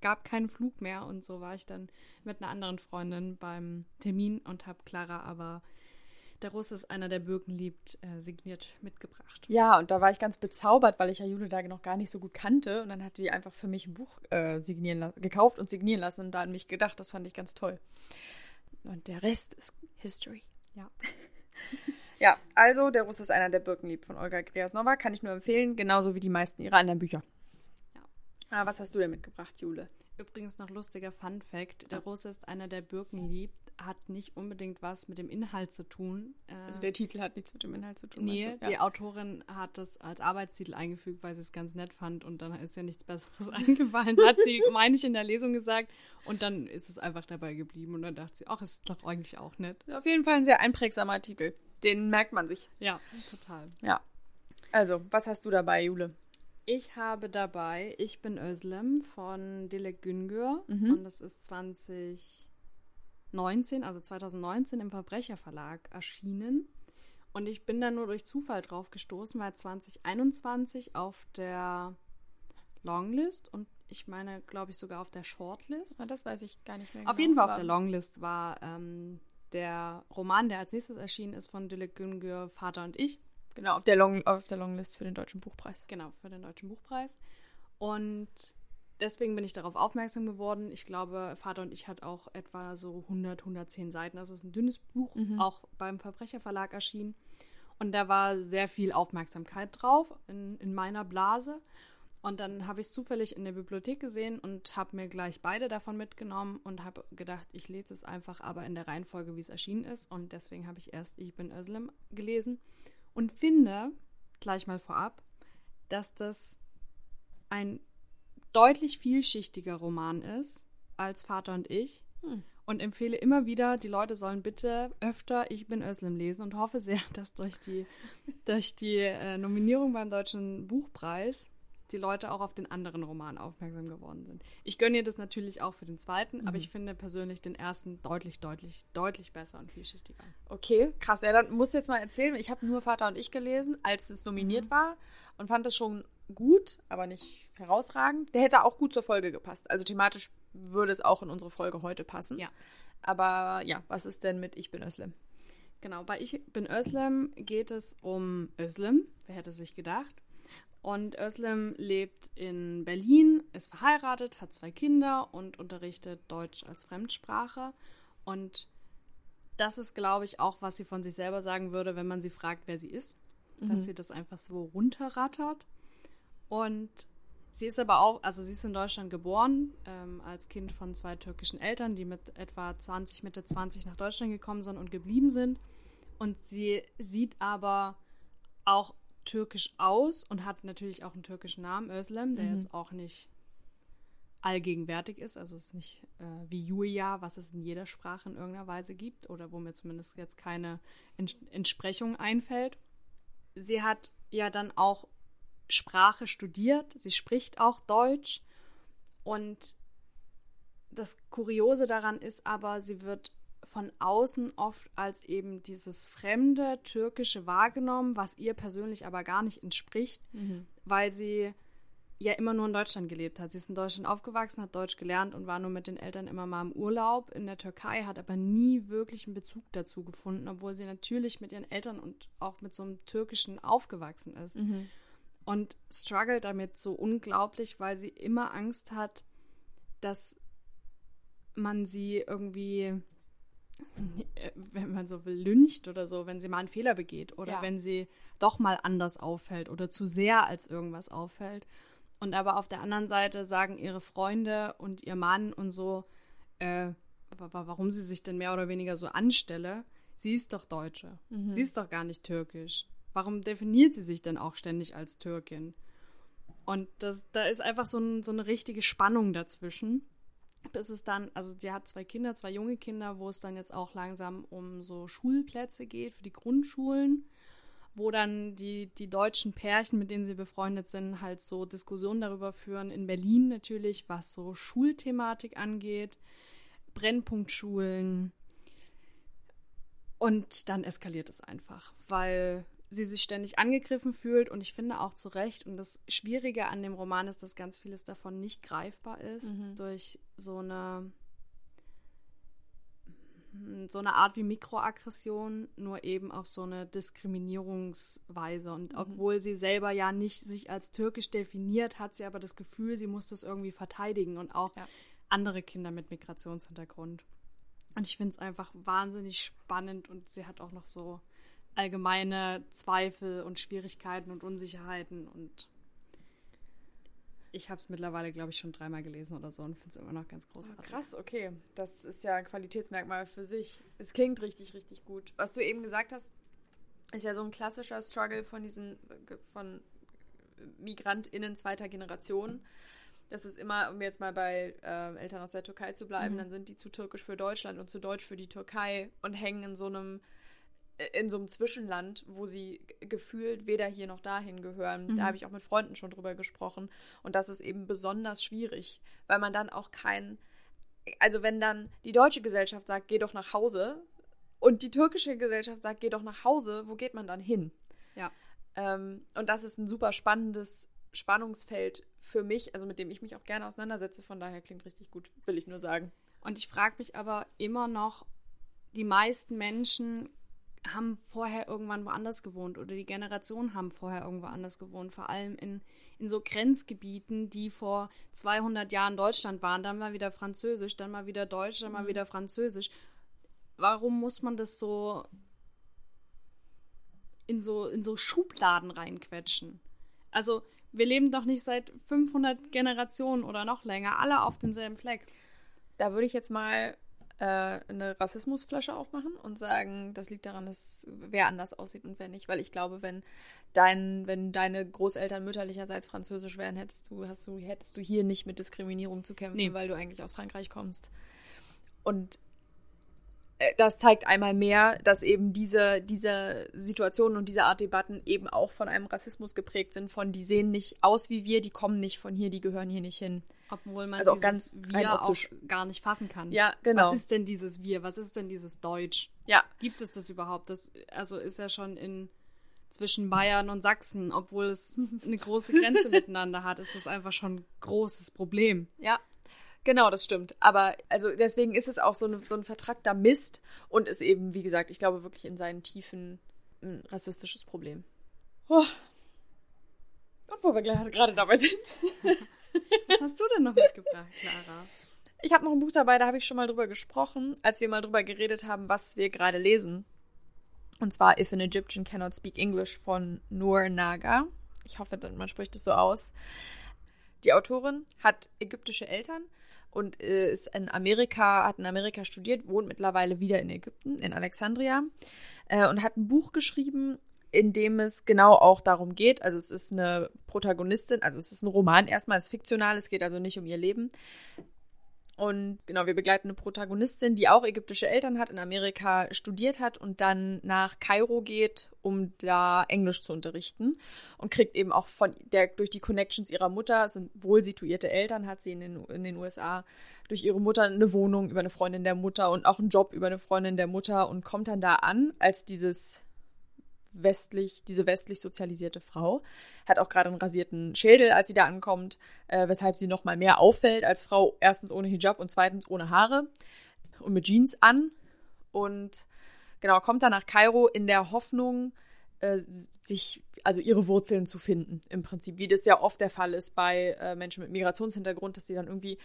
gab keinen Flug mehr und so war ich dann mit einer anderen Freundin beim Termin und habe Clara aber Der Russe ist einer, der Birken liebt, äh, signiert mitgebracht. Ja, und da war ich ganz bezaubert, weil ich ja Jule da noch gar nicht so gut kannte. Und dann hat die einfach für mich ein Buch äh, signieren gekauft und signieren lassen und da an mich gedacht. Das fand ich ganz toll. Und der Rest ist History. Ja. Ja, also Der Russe ist einer, der Birken liebt von Olga Griasnova. Kann ich nur empfehlen, genauso wie die meisten ihrer anderen Bücher. Ja. Ah, was hast du denn mitgebracht, Jule? Übrigens noch lustiger Fun Fact: Der Russe ist einer, der Birken liebt, hat nicht unbedingt was mit dem Inhalt zu tun. Äh, Also der Titel hat nichts mit dem Inhalt zu tun. Nee, meinst du? die ja. Autorin hat das als Arbeitstitel eingefügt, weil sie es ganz nett fand und dann ist ja nichts Besseres eingefallen, hat sie, meine ich, in der Lesung gesagt und dann ist es einfach dabei geblieben und dann dachte sie, ach, ist doch eigentlich auch nett. Auf jeden Fall ein sehr einprägsamer Titel. Den merkt man sich. Ja, total. Ja. Also, was hast du dabei, Jule? Ich habe dabei Ich bin Özlem von Dilek Güngör Mhm. und das ist 2019, also 2019 im Verbrecherverlag erschienen. Und ich bin da nur durch Zufall drauf gestoßen, weil 2021 auf der Longlist und ich meine, glaube ich, sogar auf der Shortlist. Ah, Das weiß ich gar nicht mehr. Auf genau, jeden Fall auf der Longlist war ähm, der Roman, der als nächstes erschienen ist, von Dilek Güngör, Vater und ich. Genau, auf der, Long, auf der Longlist für den Deutschen Buchpreis. Genau, für den Deutschen Buchpreis. Und deswegen bin ich darauf aufmerksam geworden. Ich glaube, Vater und ich hat auch etwa so 100, 110 Seiten. Das ist ein dünnes Buch, auch beim Verbrecherverlag erschienen. Und da war sehr viel Aufmerksamkeit drauf in, in meiner Blase. Und dann habe ich es zufällig in der Bibliothek gesehen und habe mir gleich beide davon mitgenommen und habe gedacht, ich lese es einfach, aber in der Reihenfolge, wie es erschienen ist. Und deswegen habe ich erst Ich bin Özlem gelesen und finde, gleich mal vorab, dass das ein deutlich vielschichtiger Roman ist als Vater und ich. Hm. Und empfehle immer wieder, die Leute sollen bitte öfter Ich bin Özlem lesen und hoffe sehr, dass durch die, durch die äh, Nominierung beim Deutschen Buchpreis die Leute auch auf den anderen Roman aufmerksam geworden sind. Ich gönne ihr das natürlich auch für den zweiten, aber ich finde persönlich den ersten deutlich, deutlich, deutlich besser und vielschichtiger. Okay, krass. Ja, dann musst du jetzt mal erzählen. Ich habe nur Vater und ich gelesen, als es nominiert war und fand es schon gut, aber nicht herausragend. Der hätte auch gut zur Folge gepasst. Also thematisch würde es auch in unsere Folge heute passen. Ja. Aber ja, was ist denn mit Ich bin Özlem? Genau, bei Ich bin Özlem geht es um Özlem, wer hätte sich gedacht. Und Özlem lebt in Berlin, ist verheiratet, hat zwei Kinder und unterrichtet Deutsch als Fremdsprache. Und das ist, glaube ich, auch, was sie von sich selber sagen würde, wenn man sie fragt, wer sie ist. Mhm. Dass sie das einfach so runterrattert. Und sie ist aber auch, also sie ist in Deutschland geboren, ähm, als Kind von zwei türkischen Eltern, die mit etwa 20, Mitte 20 nach Deutschland gekommen sind und geblieben sind. Und sie sieht aber auch türkisch aus und hat natürlich auch einen türkischen Namen, Özlem, der mhm. jetzt auch nicht allgegenwärtig ist. Also es ist nicht äh, wie Julia, was es in jeder Sprache in irgendeiner Weise gibt oder wo mir zumindest jetzt keine Ents Entsprechung einfällt. Sie hat ja dann auch Sprache studiert, sie spricht auch Deutsch und das Kuriose daran ist aber, sie wird von außen oft als eben dieses fremde Türkische wahrgenommen, was ihr persönlich aber gar nicht entspricht, mhm. weil sie ja immer nur in Deutschland gelebt hat. Sie ist in Deutschland aufgewachsen, hat Deutsch gelernt und war nur mit den Eltern immer mal im Urlaub in der Türkei, hat aber nie wirklich einen Bezug dazu gefunden, obwohl sie natürlich mit ihren Eltern und auch mit so einem Türkischen aufgewachsen ist. Mhm. Und struggelt damit so unglaublich, weil sie immer Angst hat, dass man sie irgendwie äh, wenn man so will, lyncht oder so, wenn sie mal einen Fehler begeht oder ja. wenn sie doch mal anders auffällt oder zu sehr als irgendwas auffällt. Und aber auf der anderen Seite sagen ihre Freunde und ihr Mann und so, äh, warum sie sich denn mehr oder weniger so anstelle. Sie ist doch Deutsche. Mhm. Sie ist doch gar nicht türkisch. Warum definiert sie sich denn auch ständig als Türkin? Und das, da ist einfach so, ein, so eine richtige Spannung dazwischen bis es dann, also sie hat zwei Kinder, zwei junge Kinder, wo es dann jetzt auch langsam um so Schulplätze geht für die Grundschulen, wo dann die, die deutschen Pärchen, mit denen sie befreundet sind, halt so Diskussionen darüber führen, in Berlin natürlich, was so Schulthematik angeht, Brennpunktschulen. Und dann eskaliert es einfach, weil sie sich ständig angegriffen fühlt und ich finde auch zu Recht. Und das Schwierige an dem Roman ist, dass ganz vieles davon nicht greifbar ist mhm. durch so eine so eine Art wie Mikroaggression, nur eben auf so eine Diskriminierungsweise. Und mhm. obwohl sie selber ja nicht sich als türkisch definiert, hat sie aber das Gefühl, sie muss das irgendwie verteidigen und auch ja. andere Kinder mit Migrationshintergrund. Und ich finde es einfach wahnsinnig spannend und sie hat auch noch so allgemeine Zweifel und Schwierigkeiten und Unsicherheiten und ich habe es mittlerweile, glaube ich, schon dreimal gelesen oder so und finde es immer noch ganz großartig. Krass, okay. Das ist ja ein Qualitätsmerkmal für sich. Es klingt richtig, richtig gut. Was du eben gesagt hast, ist ja so ein klassischer Struggle von diesen, von MigrantInnen zweiter Generation. Das ist immer, um jetzt mal bei äh, Eltern aus der Türkei zu bleiben, mhm. dann sind die zu türkisch für Deutschland und zu deutsch für die Türkei und hängen in so einem in so einem Zwischenland, wo sie gefühlt weder hier noch dahin gehören. Mhm. Da habe ich auch mit Freunden schon drüber gesprochen. Und das ist eben besonders schwierig, weil man dann auch kein, also wenn dann die deutsche Gesellschaft sagt, geh doch nach Hause und die türkische Gesellschaft sagt, geh doch nach Hause, wo geht man dann hin? Ja. Ähm, und das ist ein super spannendes Spannungsfeld für mich, also mit dem ich mich auch gerne auseinandersetze. Von daher klingt richtig gut, will ich nur sagen. Und ich frage mich aber immer noch, die meisten Menschen haben vorher irgendwann woanders gewohnt oder die Generationen haben vorher irgendwo anders gewohnt, vor allem in, in so Grenzgebieten, die vor 200 Jahren Deutschland waren, dann mal wieder Französisch, dann mal wieder Deutsch, dann mal mhm. wieder Französisch. Warum muss man das so in so in so Schubladen reinquetschen? Also, wir leben doch nicht seit 500 Generationen oder noch länger alle auf demselben Fleck. Da würde ich jetzt mal eine Rassismusflasche aufmachen und sagen, das liegt daran, dass wer anders aussieht und wer nicht. Weil ich glaube, wenn dein, wenn deine Großeltern mütterlicherseits französisch wären, hättest du, hast du, hättest du hier nicht mit Diskriminierung zu kämpfen, nee. weil du eigentlich aus Frankreich kommst. Und äh, das zeigt einmal mehr, dass eben diese, diese Situationen und diese Art Debatten eben auch von einem Rassismus geprägt sind, von die sehen nicht aus wie wir, die kommen nicht von hier, die gehören hier nicht hin. Obwohl man also auch ganz Wir auch gar nicht fassen kann. Ja, genau. Was ist denn dieses Wir? Was ist denn dieses Deutsch? Ja. Gibt es das überhaupt? Das also ist ja schon in zwischen Bayern und Sachsen, obwohl es eine große Grenze miteinander hat, ist das einfach schon ein großes Problem. Ja. Genau, das stimmt. Aber also deswegen ist es auch so, eine, so ein vertrackter Mist und ist eben, wie gesagt, ich glaube wirklich in seinen Tiefen ein rassistisches Problem. Oh. Und wo wir gerade dabei sind. Was hast du denn noch mitgebracht, Clara? Ich habe noch ein Buch dabei, da habe ich schon mal drüber gesprochen, als wir mal drüber geredet haben, was wir gerade lesen. Und zwar If an Egyptian Cannot Speak English von Noor Naga. Ich hoffe, man spricht es so aus. Die Autorin hat ägyptische Eltern und äh, ist in Amerika, hat in Amerika studiert, wohnt mittlerweile wieder in Ägypten, in Alexandria äh, und hat ein Buch geschrieben, in dem es genau auch darum geht. Also es ist eine Protagonistin, also es ist ein Roman erstmal, es ist fiktional, es geht also nicht um ihr Leben. Und genau, wir begleiten eine Protagonistin, die auch ägyptische Eltern hat, in Amerika studiert hat und dann nach Kairo geht, um da Englisch zu unterrichten. Und kriegt eben auch von der, durch die Connections ihrer Mutter, sind wohl situierte Eltern, hat sie in den, in den USA, durch ihre Mutter eine Wohnung über eine Freundin der Mutter und auch einen Job über eine Freundin der Mutter und kommt dann da an als dieses westlich, diese westlich sozialisierte Frau. Hat auch gerade einen rasierten Schädel, als sie da ankommt, äh, weshalb sie noch mal mehr auffällt als Frau. Erstens ohne Hijab und zweitens ohne Haare und mit Jeans an. Und genau, kommt dann nach Kairo in der Hoffnung, äh, sich, also ihre Wurzeln zu finden, im Prinzip, wie das ja oft der Fall ist bei äh, Menschen mit Migrationshintergrund, dass sie dann irgendwie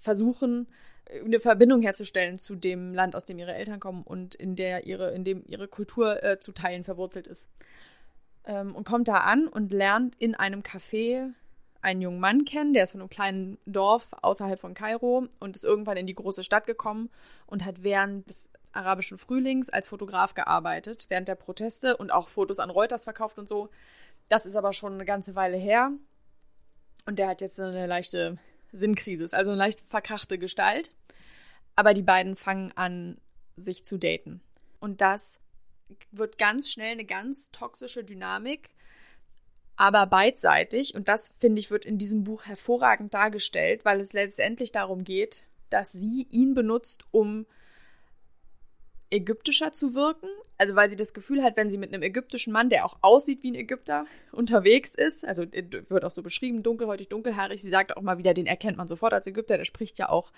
versuchen, eine Verbindung herzustellen zu dem Land, aus dem ihre Eltern kommen und in der ihre, in dem ihre Kultur äh, zu teilen verwurzelt ist. Ähm, und kommt da an und lernt in einem Café einen jungen Mann kennen, der ist von einem kleinen Dorf außerhalb von Kairo und ist irgendwann in die große Stadt gekommen und hat während des arabischen Frühlings als Fotograf gearbeitet, während der Proteste und auch Fotos an Reuters verkauft und so. Das ist aber schon eine ganze Weile her. Und der hat jetzt eine leichte Sinnkrise also eine leicht verkrachte Gestalt. Aber die beiden fangen an, sich zu daten. Und das wird ganz schnell eine ganz toxische Dynamik, aber beidseitig. Und das, finde ich, wird in diesem Buch hervorragend dargestellt, weil es letztendlich darum geht, dass sie ihn benutzt, um ägyptischer zu wirken. Also weil sie das Gefühl hat, wenn sie mit einem ägyptischen Mann, der auch aussieht wie ein Ägypter, unterwegs ist, also wird auch so beschrieben, dunkelhäutig, dunkelhaarig, sie sagt auch mal wieder, den erkennt man sofort als Ägypter, der spricht ja auch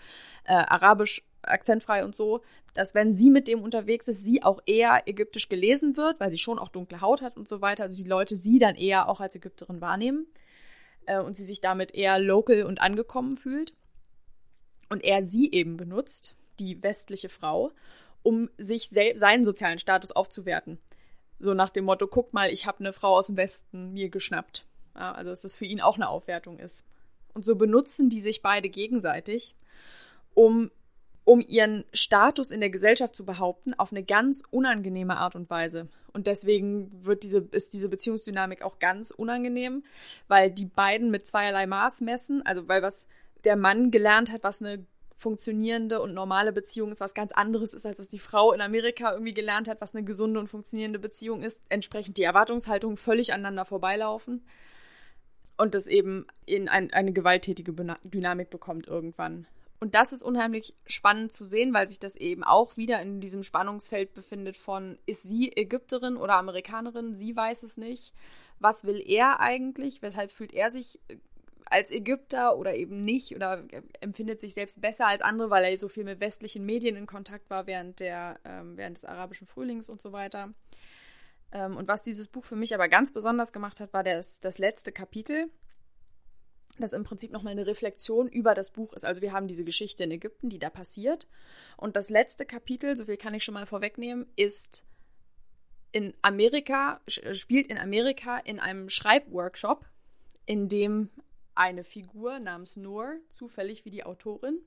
äh, arabisch akzentfrei und so, dass wenn sie mit dem unterwegs ist, sie auch eher ägyptisch gelesen wird, weil sie schon auch dunkle Haut hat und so weiter, also die Leute sie dann eher auch als Ägypterin wahrnehmen äh, und sie sich damit eher local und angekommen fühlt. Und er sie eben benutzt, die westliche Frau, um sich seinen sozialen Status aufzuwerten. So nach dem Motto, guck mal, ich habe eine Frau aus dem Westen mir geschnappt. Ja, also dass das für ihn auch eine Aufwertung ist. Und so benutzen die sich beide gegenseitig, um, um ihren Status in der Gesellschaft zu behaupten, auf eine ganz unangenehme Art und Weise. Und deswegen wird diese, ist diese Beziehungsdynamik auch ganz unangenehm, weil die beiden mit zweierlei Maß messen, also weil was der Mann gelernt hat, was eine funktionierende und normale Beziehung ist was ganz anderes ist, als dass die Frau in Amerika irgendwie gelernt hat, was eine gesunde und funktionierende Beziehung ist. Entsprechend die Erwartungshaltungen völlig aneinander vorbeilaufen. Und das eben in ein, eine gewalttätige Dynamik bekommt irgendwann. Und das ist unheimlich spannend zu sehen, weil sich das eben auch wieder in diesem Spannungsfeld befindet von, ist sie Ägypterin oder Amerikanerin? Sie weiß es nicht. Was will er eigentlich? Weshalb fühlt er sich als Ägypter oder eben nicht oder empfindet sich selbst besser als andere, weil er so viel mit westlichen Medien in Kontakt war während, der, ähm, während des arabischen Frühlings und so weiter. Ähm, und was dieses Buch für mich aber ganz besonders gemacht hat, war das, das letzte Kapitel, das im Prinzip nochmal eine Reflexion über das Buch ist. Also wir haben diese Geschichte in Ägypten, die da passiert. Und das letzte Kapitel, so viel kann ich schon mal vorwegnehmen, ist in Amerika, spielt in Amerika in einem Schreibworkshop, in dem eine Figur namens Noor, zufällig wie die Autorin,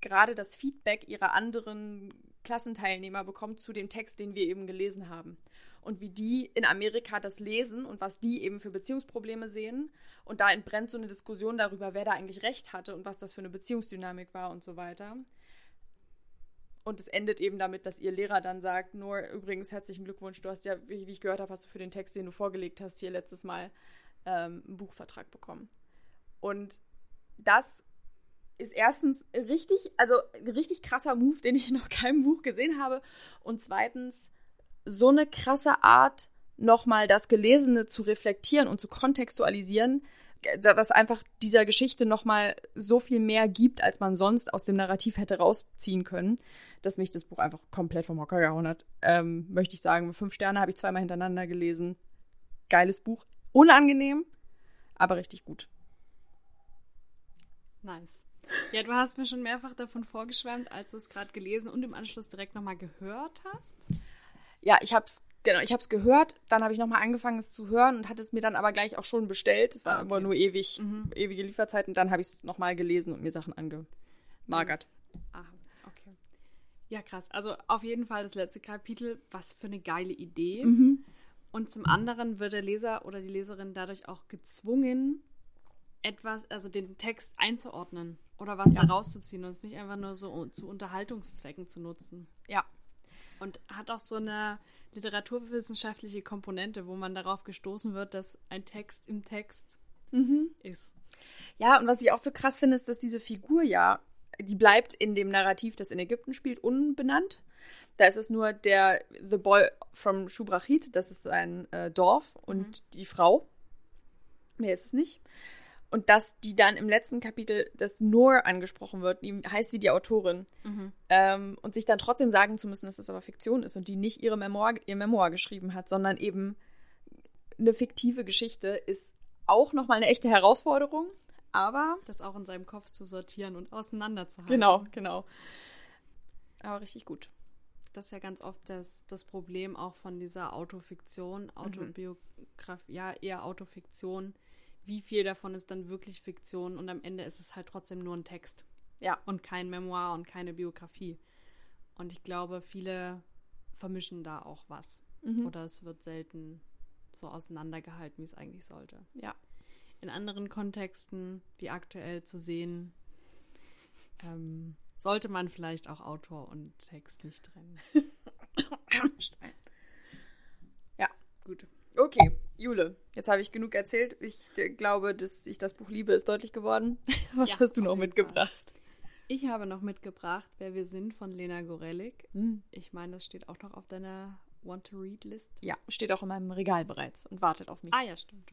gerade das Feedback ihrer anderen Klassenteilnehmer bekommt zu dem Text, den wir eben gelesen haben. Und wie die in Amerika das lesen und was die eben für Beziehungsprobleme sehen. Und da entbrennt so eine Diskussion darüber, wer da eigentlich recht hatte und was das für eine Beziehungsdynamik war und so weiter. Und es endet eben damit, dass ihr Lehrer dann sagt, nur übrigens herzlichen Glückwunsch, du hast ja, wie ich gehört habe, hast du für den Text, den du vorgelegt hast, hier letztes Mal ähm, einen Buchvertrag bekommen. Und das ist erstens richtig, also ein richtig krasser Move, den ich in noch keinem Buch gesehen habe. Und zweitens so eine krasse Art, nochmal das Gelesene zu reflektieren und zu kontextualisieren, dass einfach dieser Geschichte nochmal so viel mehr gibt, als man sonst aus dem Narrativ hätte rausziehen können, dass mich das Buch einfach komplett vom Hocker gehauen hat. Ähm, möchte ich sagen, fünf Sterne habe ich zweimal hintereinander gelesen. Geiles Buch Unangenehm, aber richtig gut. Nice. Ja, du hast mir schon mehrfach davon vorgeschwärmt, als du es gerade gelesen und im Anschluss direkt nochmal gehört hast. Ja, ich hab's, genau, ich hab's gehört, dann habe ich nochmal angefangen, es zu hören und hatte es mir dann aber gleich auch schon bestellt. Es war Ah, okay. aber nur ewig, Mhm. ewige Lieferzeiten. Dann habe ich es nochmal gelesen und mir Sachen angemagert. Ah, okay. Ja, krass. Also auf jeden Fall das letzte Kapitel, was für eine geile Idee. Mhm. Und zum anderen wird der Leser oder die Leserin dadurch auch gezwungen, etwas, also den Text einzuordnen oder was Ja. da rauszuziehen und es nicht einfach nur so zu Unterhaltungszwecken zu nutzen. Ja. Und hat auch so eine literaturwissenschaftliche Komponente, wo man darauf gestoßen wird, dass ein Text im Text Mhm. ist. Ja, und was ich auch so krass finde, ist, dass diese Figur ja, die bleibt in dem Narrativ, das in Ägypten spielt, unbenannt. Da ist es nur der The Boy from Shubrachit, das ist ein äh, Dorf, und die Frau. Mehr ist es nicht. Und dass die dann im letzten Kapitel, dass Noor angesprochen wird, die heißt wie die Autorin, ähm, und sich dann trotzdem sagen zu müssen, dass das aber Fiktion ist und die nicht ihre Memoir, ihr Memoir geschrieben hat, sondern eben eine fiktive Geschichte, ist auch nochmal eine echte Herausforderung. Aber Das auch in seinem Kopf zu sortieren und auseinanderzuhalten. Genau, genau. Aber richtig gut. Das ist ja ganz oft das, das Problem auch von dieser Autofiktion, Autobiografie, ja, eher Autofiktion. Wie viel davon ist dann wirklich Fiktion und am Ende ist es halt trotzdem nur ein Text Ja. und kein Memoir und keine Biografie. Und ich glaube, viele vermischen da auch was. Mhm. Oder es wird selten so auseinandergehalten, wie es eigentlich sollte. Ja. In anderen Kontexten, wie aktuell zu sehen, ähm, sollte man vielleicht auch Autor und Text nicht trennen. Stein. Ja. Gut. Okay, Jule, jetzt habe ich genug erzählt. Ich äh, glaube, dass ich das Buch liebe, ist deutlich geworden. Was Ja, hast du noch mitgebracht? Ich habe noch mitgebracht, wer wir sind von Lena Gorelik. Hm. Ich meine, das steht auch noch auf deiner Want-to-Read-List. Ja, steht auch in meinem Regal bereits und wartet auf mich. Ah ja, stimmt.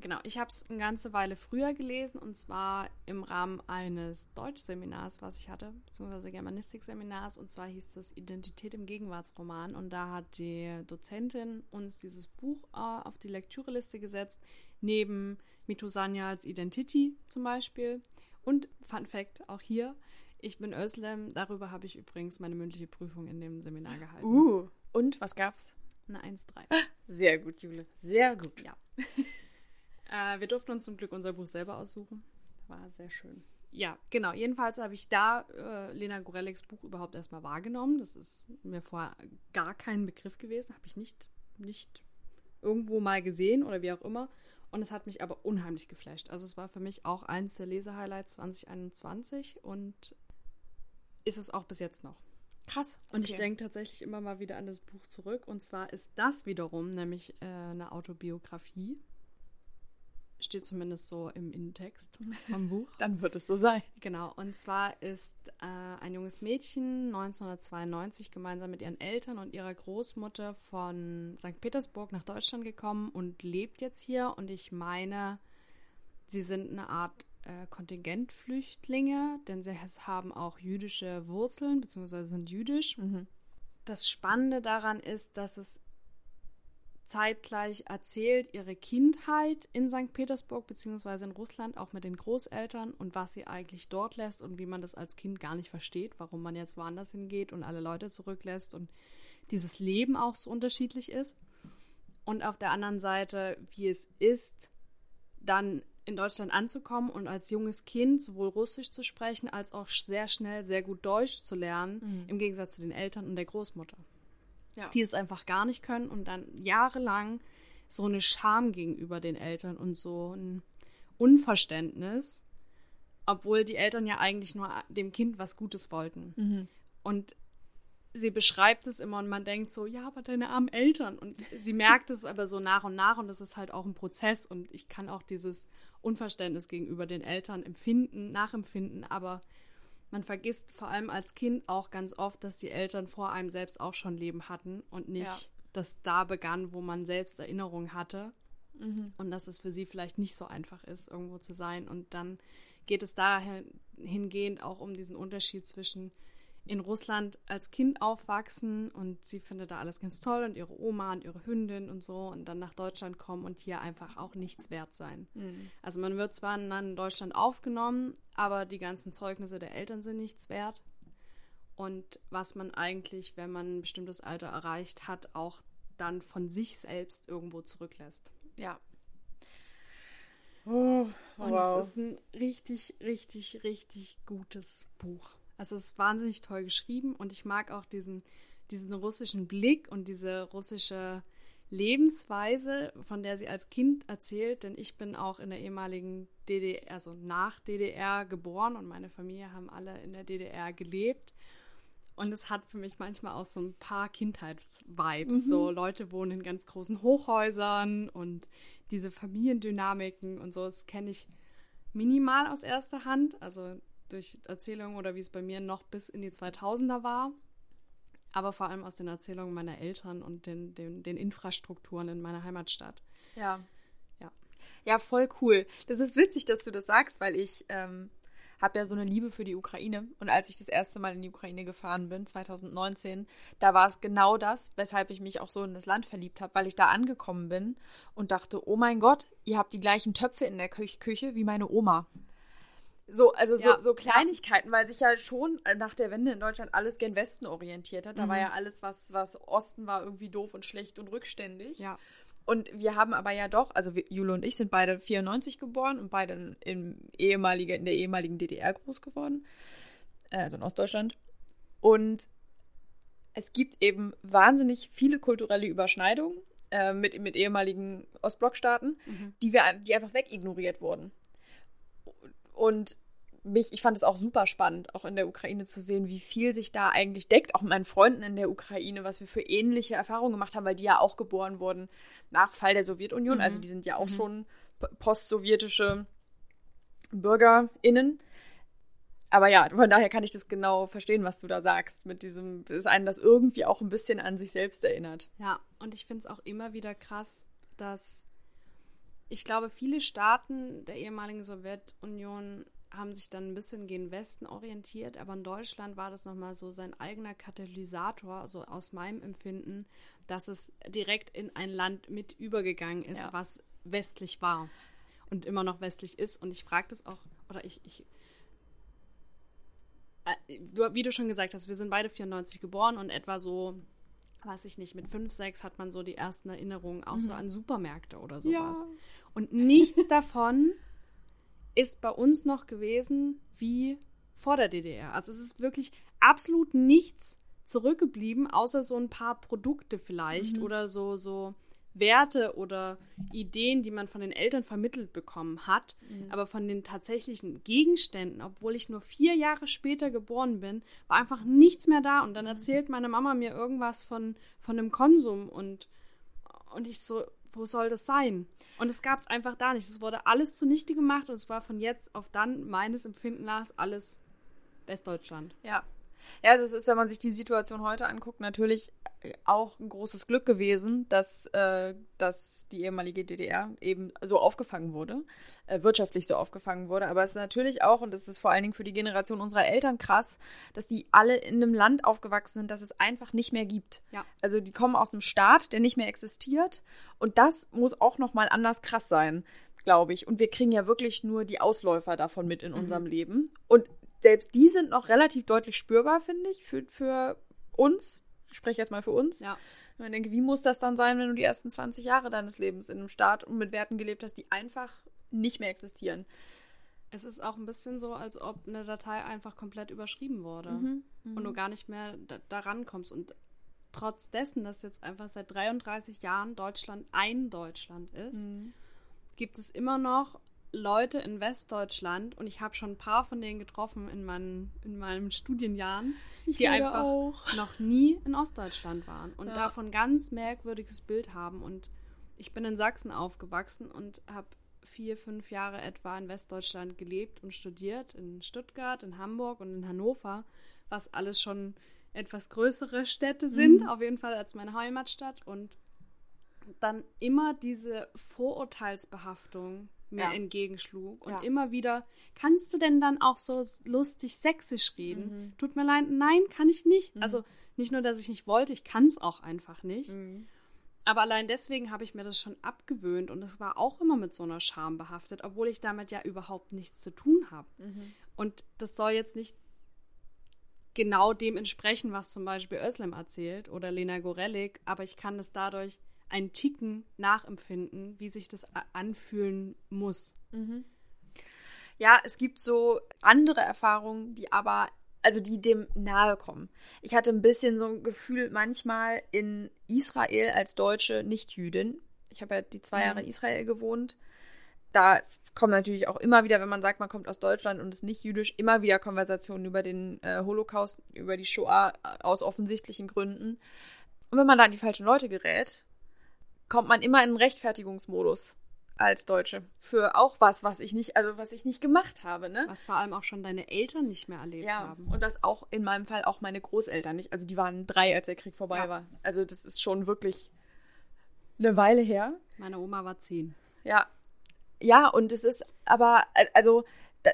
Genau, ich habe es eine ganze Weile früher gelesen und zwar im Rahmen eines Deutschseminars, was ich hatte, beziehungsweise Germanistikseminars und zwar hieß es Identität im Gegenwartsroman und da hat die Dozentin uns dieses Buch äh, auf die Lektüreliste gesetzt, neben Mito Sanyals Identity zum Beispiel und Fun Fact auch hier, ich bin Özlem, darüber habe ich übrigens meine mündliche Prüfung in dem Seminar gehalten. Uh, und was gab's? Eine 1-3. Sehr gut, Jule. Sehr gut. Ja. äh, wir durften uns zum Glück unser Buch selber aussuchen. War sehr schön. Ja, genau. Jedenfalls habe ich da äh, Lena Goreliks Buch überhaupt erstmal wahrgenommen. Das ist mir vorher gar kein Begriff gewesen. Habe ich nicht, nicht irgendwo mal gesehen oder wie auch immer. Und es hat mich aber unheimlich geflasht. Also es war für mich auch eins der Lesehighlights 2021 und ist es auch bis jetzt noch. Krass. Und ich Okay. denke tatsächlich immer mal wieder an das Buch zurück. Und zwar ist das wiederum nämlich äh, eine Autobiografie. Steht zumindest so im Innentext vom Buch. Dann wird es so sein. Genau. Und zwar ist äh, ein junges Mädchen 1992 gemeinsam mit ihren Eltern und ihrer Großmutter von St. Petersburg nach Deutschland gekommen und lebt jetzt hier. Und ich meine, sie sind eine Art äh, Kontingentflüchtlinge, denn sie haben auch jüdische Wurzeln, beziehungsweise sind jüdisch. Das Spannende daran ist, dass es zeitgleich erzählt ihre Kindheit in St. Petersburg beziehungsweise in Russland, auch mit den Großeltern und was sie eigentlich dort lässt und wie man das als Kind gar nicht versteht, warum man jetzt woanders hingeht und alle Leute zurücklässt und dieses Leben auch so unterschiedlich ist. Und auf der anderen Seite, wie es ist, dann in Deutschland anzukommen und als junges Kind sowohl Russisch zu sprechen, als auch sehr schnell sehr gut Deutsch zu lernen, im Gegensatz zu den Eltern und der Großmutter Ja. die es einfach gar nicht können und dann jahrelang so eine Scham gegenüber den Eltern und so ein Unverständnis, obwohl die Eltern ja eigentlich nur dem Kind was Gutes wollten. Und sie beschreibt es immer und man denkt so, ja, aber deine armen Eltern. Und sie merkt es aber so nach und nach und das ist halt auch ein Prozess und ich kann auch dieses Unverständnis gegenüber den Eltern empfinden, nachempfinden, aber man vergisst vor allem als Kind auch ganz oft, dass die Eltern vor einem selbst auch schon Leben hatten und nicht, Ja. dass da begann, wo man selbst Erinnerungen hatte Mhm. und dass es für sie vielleicht nicht so einfach ist, irgendwo zu sein. Und dann geht es dahingehend auch um diesen Unterschied zwischen in Russland als Kind aufwachsen und sie findet da alles ganz toll und ihre Oma und ihre Hündin und so und dann nach Deutschland kommen und hier einfach auch nichts wert sein. Mhm. Also man wird zwar in Deutschland aufgenommen, aber die ganzen Zeugnisse der Eltern sind nichts wert. Und was man eigentlich, wenn man ein bestimmtes Alter erreicht hat, auch dann von sich selbst irgendwo zurücklässt. Ja. Oh, und wow. es ist ein richtig, richtig, richtig gutes Buch. Also es ist wahnsinnig toll geschrieben und ich mag auch diesen, diesen russischen Blick und diese russische Lebensweise, von der sie als Kind erzählt, denn ich bin auch in der ehemaligen DDR, also nach DDR geboren und meine Familie haben alle in der DDR gelebt. Und es hat für mich manchmal auch so ein paar Kindheitsvibes. Mhm. So Leute wohnen in ganz großen Hochhäusern und diese Familiendynamiken und so, das kenne ich minimal aus erster Hand. Also durch Erzählungen oder wie es bei mir noch bis in die 2000er war, aber vor allem aus den Erzählungen meiner Eltern und den, den, den Infrastrukturen in meiner Heimatstadt. Ja. Ja. Ja, voll cool. Das ist witzig, dass du das sagst, weil ich ähm, habe ja so eine Liebe für die Ukraine. Und als ich das erste Mal in die Ukraine gefahren bin, 2019, da war es genau das, weshalb ich mich auch so in das Land verliebt habe, weil ich da angekommen bin und dachte, oh mein Gott, ihr habt die gleichen Töpfe in der Küche wie meine Oma. So, also ja, so, so Kleinigkeiten, weil sich ja schon äh, nach der Wende in Deutschland alles gen Westen orientiert hat. Da mhm. war ja alles, was, was Osten war, irgendwie doof und schlecht und rückständig. Ja. Und wir haben aber ja doch, also wir, Jule und ich sind beide 94 geboren und beide in, ehemalige, in der ehemaligen DDR groß geworden, äh, also in Ostdeutschland. Und es gibt eben wahnsinnig viele kulturelle Überschneidungen äh, mit, mit ehemaligen Ostblockstaaten, mhm. die, wir, die einfach wegignoriert wurden. Und mich, ich fand es auch super spannend, auch in der Ukraine zu sehen, wie viel sich da eigentlich deckt, auch mit meinen Freunden in der Ukraine, was wir für ähnliche Erfahrungen gemacht haben, weil die ja auch geboren wurden nach Fall der Sowjetunion. Mhm. Also die sind ja auch mhm. schon postsowjetische BürgerInnen. Aber ja, von daher kann ich das genau verstehen, was du da sagst, mit diesem, dass einen das irgendwie auch ein bisschen an sich selbst erinnert. Ja, und ich finde es auch immer wieder krass, dass ich glaube, viele Staaten der ehemaligen Sowjetunion haben sich dann ein bisschen gen Westen orientiert, aber in Deutschland war das nochmal so sein eigener Katalysator, so aus meinem Empfinden, dass es direkt in ein Land mit übergegangen ist, ja. was westlich war und immer noch westlich ist. Und ich frage das auch, oder ich, ich äh, wie du schon gesagt hast, wir sind beide 94 geboren und etwa so weiß ich nicht, mit fünf, sechs hat man so die ersten Erinnerungen auch mhm. so an Supermärkte oder sowas. Ja. Und nichts davon ist bei uns noch gewesen wie vor der DDR. Also es ist wirklich absolut nichts zurückgeblieben, außer so ein paar Produkte vielleicht mhm. oder so, so Werte oder Ideen, die man von den Eltern vermittelt bekommen hat, mhm. aber von den tatsächlichen Gegenständen, obwohl ich nur vier Jahre später geboren bin, war einfach nichts mehr da. Und dann mhm. erzählt meine Mama mir irgendwas von, von einem Konsum und, und ich so, wo soll das sein? Und es gab es einfach da nicht. Es wurde alles zunichte gemacht und es war von jetzt auf dann meines Empfinden nach alles Westdeutschland. Ja, ja, also es ist, wenn man sich die Situation heute anguckt, natürlich auch ein großes Glück gewesen, dass, äh, dass die ehemalige DDR eben so aufgefangen wurde, äh, wirtschaftlich so aufgefangen wurde. Aber es ist natürlich auch, und das ist vor allen Dingen für die Generation unserer Eltern krass, dass die alle in einem Land aufgewachsen sind, das es einfach nicht mehr gibt. Ja. Also die kommen aus einem Staat, der nicht mehr existiert. Und das muss auch nochmal anders krass sein glaube ich. Und wir kriegen ja wirklich nur die Ausläufer davon mit in mhm. unserem Leben. Und selbst die sind noch relativ deutlich spürbar, finde ich, für, für uns. Ich spreche jetzt mal für uns. Ja. Und ich denke, wie muss das dann sein, wenn du die ersten 20 Jahre deines Lebens in einem Staat und mit Werten gelebt hast, die einfach nicht mehr existieren? Es ist auch ein bisschen so, als ob eine Datei einfach komplett überschrieben wurde mhm, und du mhm. gar nicht mehr da, da rankommst. Und trotz dessen, dass jetzt einfach seit 33 Jahren Deutschland ein Deutschland ist, mhm. gibt es immer noch Leute in Westdeutschland und ich habe schon ein paar von denen getroffen in, meinen, in meinen Studienjahren, ich die einfach auch. noch nie in Ostdeutschland waren und ja. davon ganz merkwürdiges Bild haben. Und ich bin in Sachsen aufgewachsen und habe vier, fünf Jahre etwa in Westdeutschland gelebt und studiert, in Stuttgart, in Hamburg und in Hannover, was alles schon etwas größere Städte sind, mhm. auf jeden Fall als meine Heimatstadt. Und dann immer diese Vorurteilsbehaftung mir Ja. entgegenschlug. Und Ja. immer wieder, kannst du denn dann auch so lustig sächsisch reden? Mhm. Tut mir leid, nein, kann ich nicht. Also nicht nur, dass ich nicht wollte, ich kann es auch einfach nicht. Mhm. Aber allein deswegen habe ich mir das schon abgewöhnt und es war auch immer mit so einer Scham behaftet, obwohl ich damit ja überhaupt nichts zu tun habe. Mhm. Und das soll jetzt nicht genau dem entsprechen, was zum Beispiel Özlem erzählt oder Lena Gorelik, aber ich kann es dadurch einen Ticken nachempfinden, wie sich das anfühlen muss. Ja, es gibt so andere Erfahrungen, die aber, also die dem nahe kommen. Ich hatte ein bisschen so ein Gefühl manchmal in Israel als deutsche Nicht-Jüdin. Ich habe ja die zwei Jahre in Israel gewohnt. Da kommen natürlich auch immer wieder, wenn man sagt, man kommt aus Deutschland und ist nicht jüdisch, immer wieder Konversationen über den äh, Holocaust, über die Shoah äh, aus offensichtlichen Gründen. Und wenn man da an die falschen Leute gerät, kommt man immer in einen Rechtfertigungsmodus als Deutsche für auch was, was ich nicht, also was ich nicht gemacht habe, ne? Was vor allem auch schon deine Eltern nicht mehr erlebt Ja, haben. und das auch in meinem Fall auch meine Großeltern nicht. Also die waren drei, als der Krieg vorbei Ja. war. Also das ist schon wirklich eine Weile her. Meine Oma war zehn. Ja. Ja, und es ist aber, also,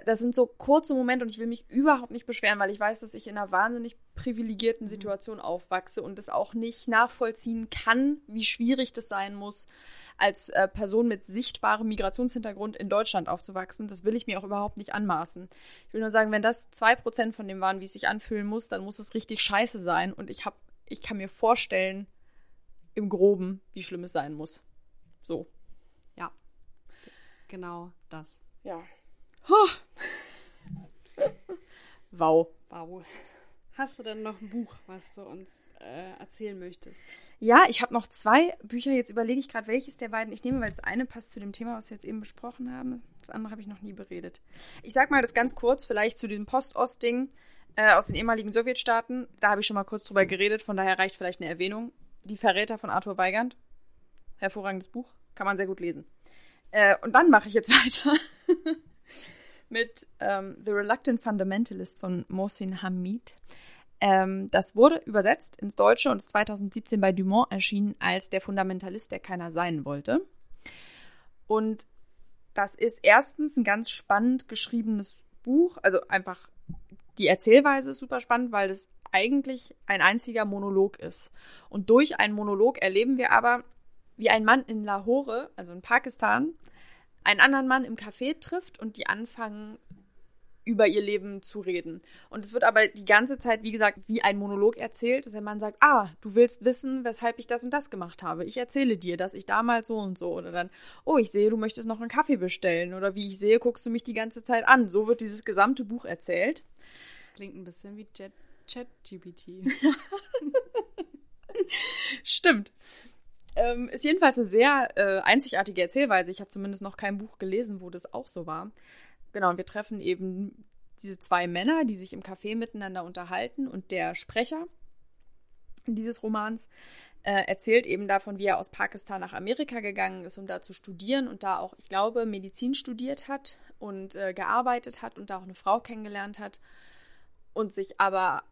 das sind so kurze Momente und ich will mich überhaupt nicht beschweren, weil ich weiß, dass ich in einer wahnsinnig privilegierten Situation aufwachse und es auch nicht nachvollziehen kann, wie schwierig das sein muss, als äh, Person mit sichtbarem Migrationshintergrund in Deutschland aufzuwachsen. Das will ich mir auch überhaupt nicht anmaßen. Ich will nur sagen, wenn das zwei Prozent von dem waren, wie es sich anfühlen muss, dann muss es richtig scheiße sein und ich hab, ich kann mir vorstellen, im Groben, wie schlimm es sein muss. So. Ja. Genau das. Ja. Wow. Wow. Hast du denn noch ein Buch, was du uns äh, erzählen möchtest? Ja, ich habe noch zwei Bücher. Jetzt überlege ich gerade, welches der beiden ich nehme, weil das eine passt zu dem Thema, was wir jetzt eben besprochen haben. Das andere habe ich noch nie beredet. Ich sag mal das ganz kurz, vielleicht zu diesem Post-Ost-Ding äh, aus den ehemaligen Sowjetstaaten. Da habe ich schon mal kurz drüber geredet, von daher reicht vielleicht eine Erwähnung. Die Verräter von Arthur Weigand. Hervorragendes Buch. Kann man sehr gut lesen. Äh, und dann mache ich jetzt weiter mit ähm, The Reluctant Fundamentalist von Mohsin Hamid. Ähm, das wurde übersetzt ins Deutsche und ist 2017 bei Dumont erschienen als Der Fundamentalist, der keiner sein wollte. Und das ist erstens ein ganz spannend geschriebenes Buch. Also einfach die Erzählweise ist super spannend, weil das eigentlich ein einziger Monolog ist. Und durch einen Monolog erleben wir aber, wie ein Mann in Lahore, also in Pakistan, einen anderen Mann im Café trifft und die anfangen, über ihr Leben zu reden. Und es wird aber die ganze Zeit, wie gesagt, wie ein Monolog erzählt, dass der Mann sagt, ah, du willst wissen, weshalb ich das und das gemacht habe. Ich erzähle dir, dass ich damals so und so. Oder dann, oh, ich sehe, du möchtest noch einen Kaffee bestellen. Oder wie ich sehe, guckst du mich die ganze Zeit an. So wird dieses gesamte Buch erzählt. Das klingt ein bisschen wie Chat-GPT. Stimmt. Ähm, ist jedenfalls eine sehr äh, einzigartige Erzählweise. Ich habe zumindest noch kein Buch gelesen, wo das auch so war. Genau, und wir treffen eben diese zwei Männer, die sich im Café miteinander unterhalten und der Sprecher dieses Romans äh, erzählt eben davon, wie er aus Pakistan nach Amerika gegangen ist, um da zu studieren und da auch, ich glaube, Medizin studiert hat und äh, gearbeitet hat und da auch eine Frau kennengelernt hat und sich aber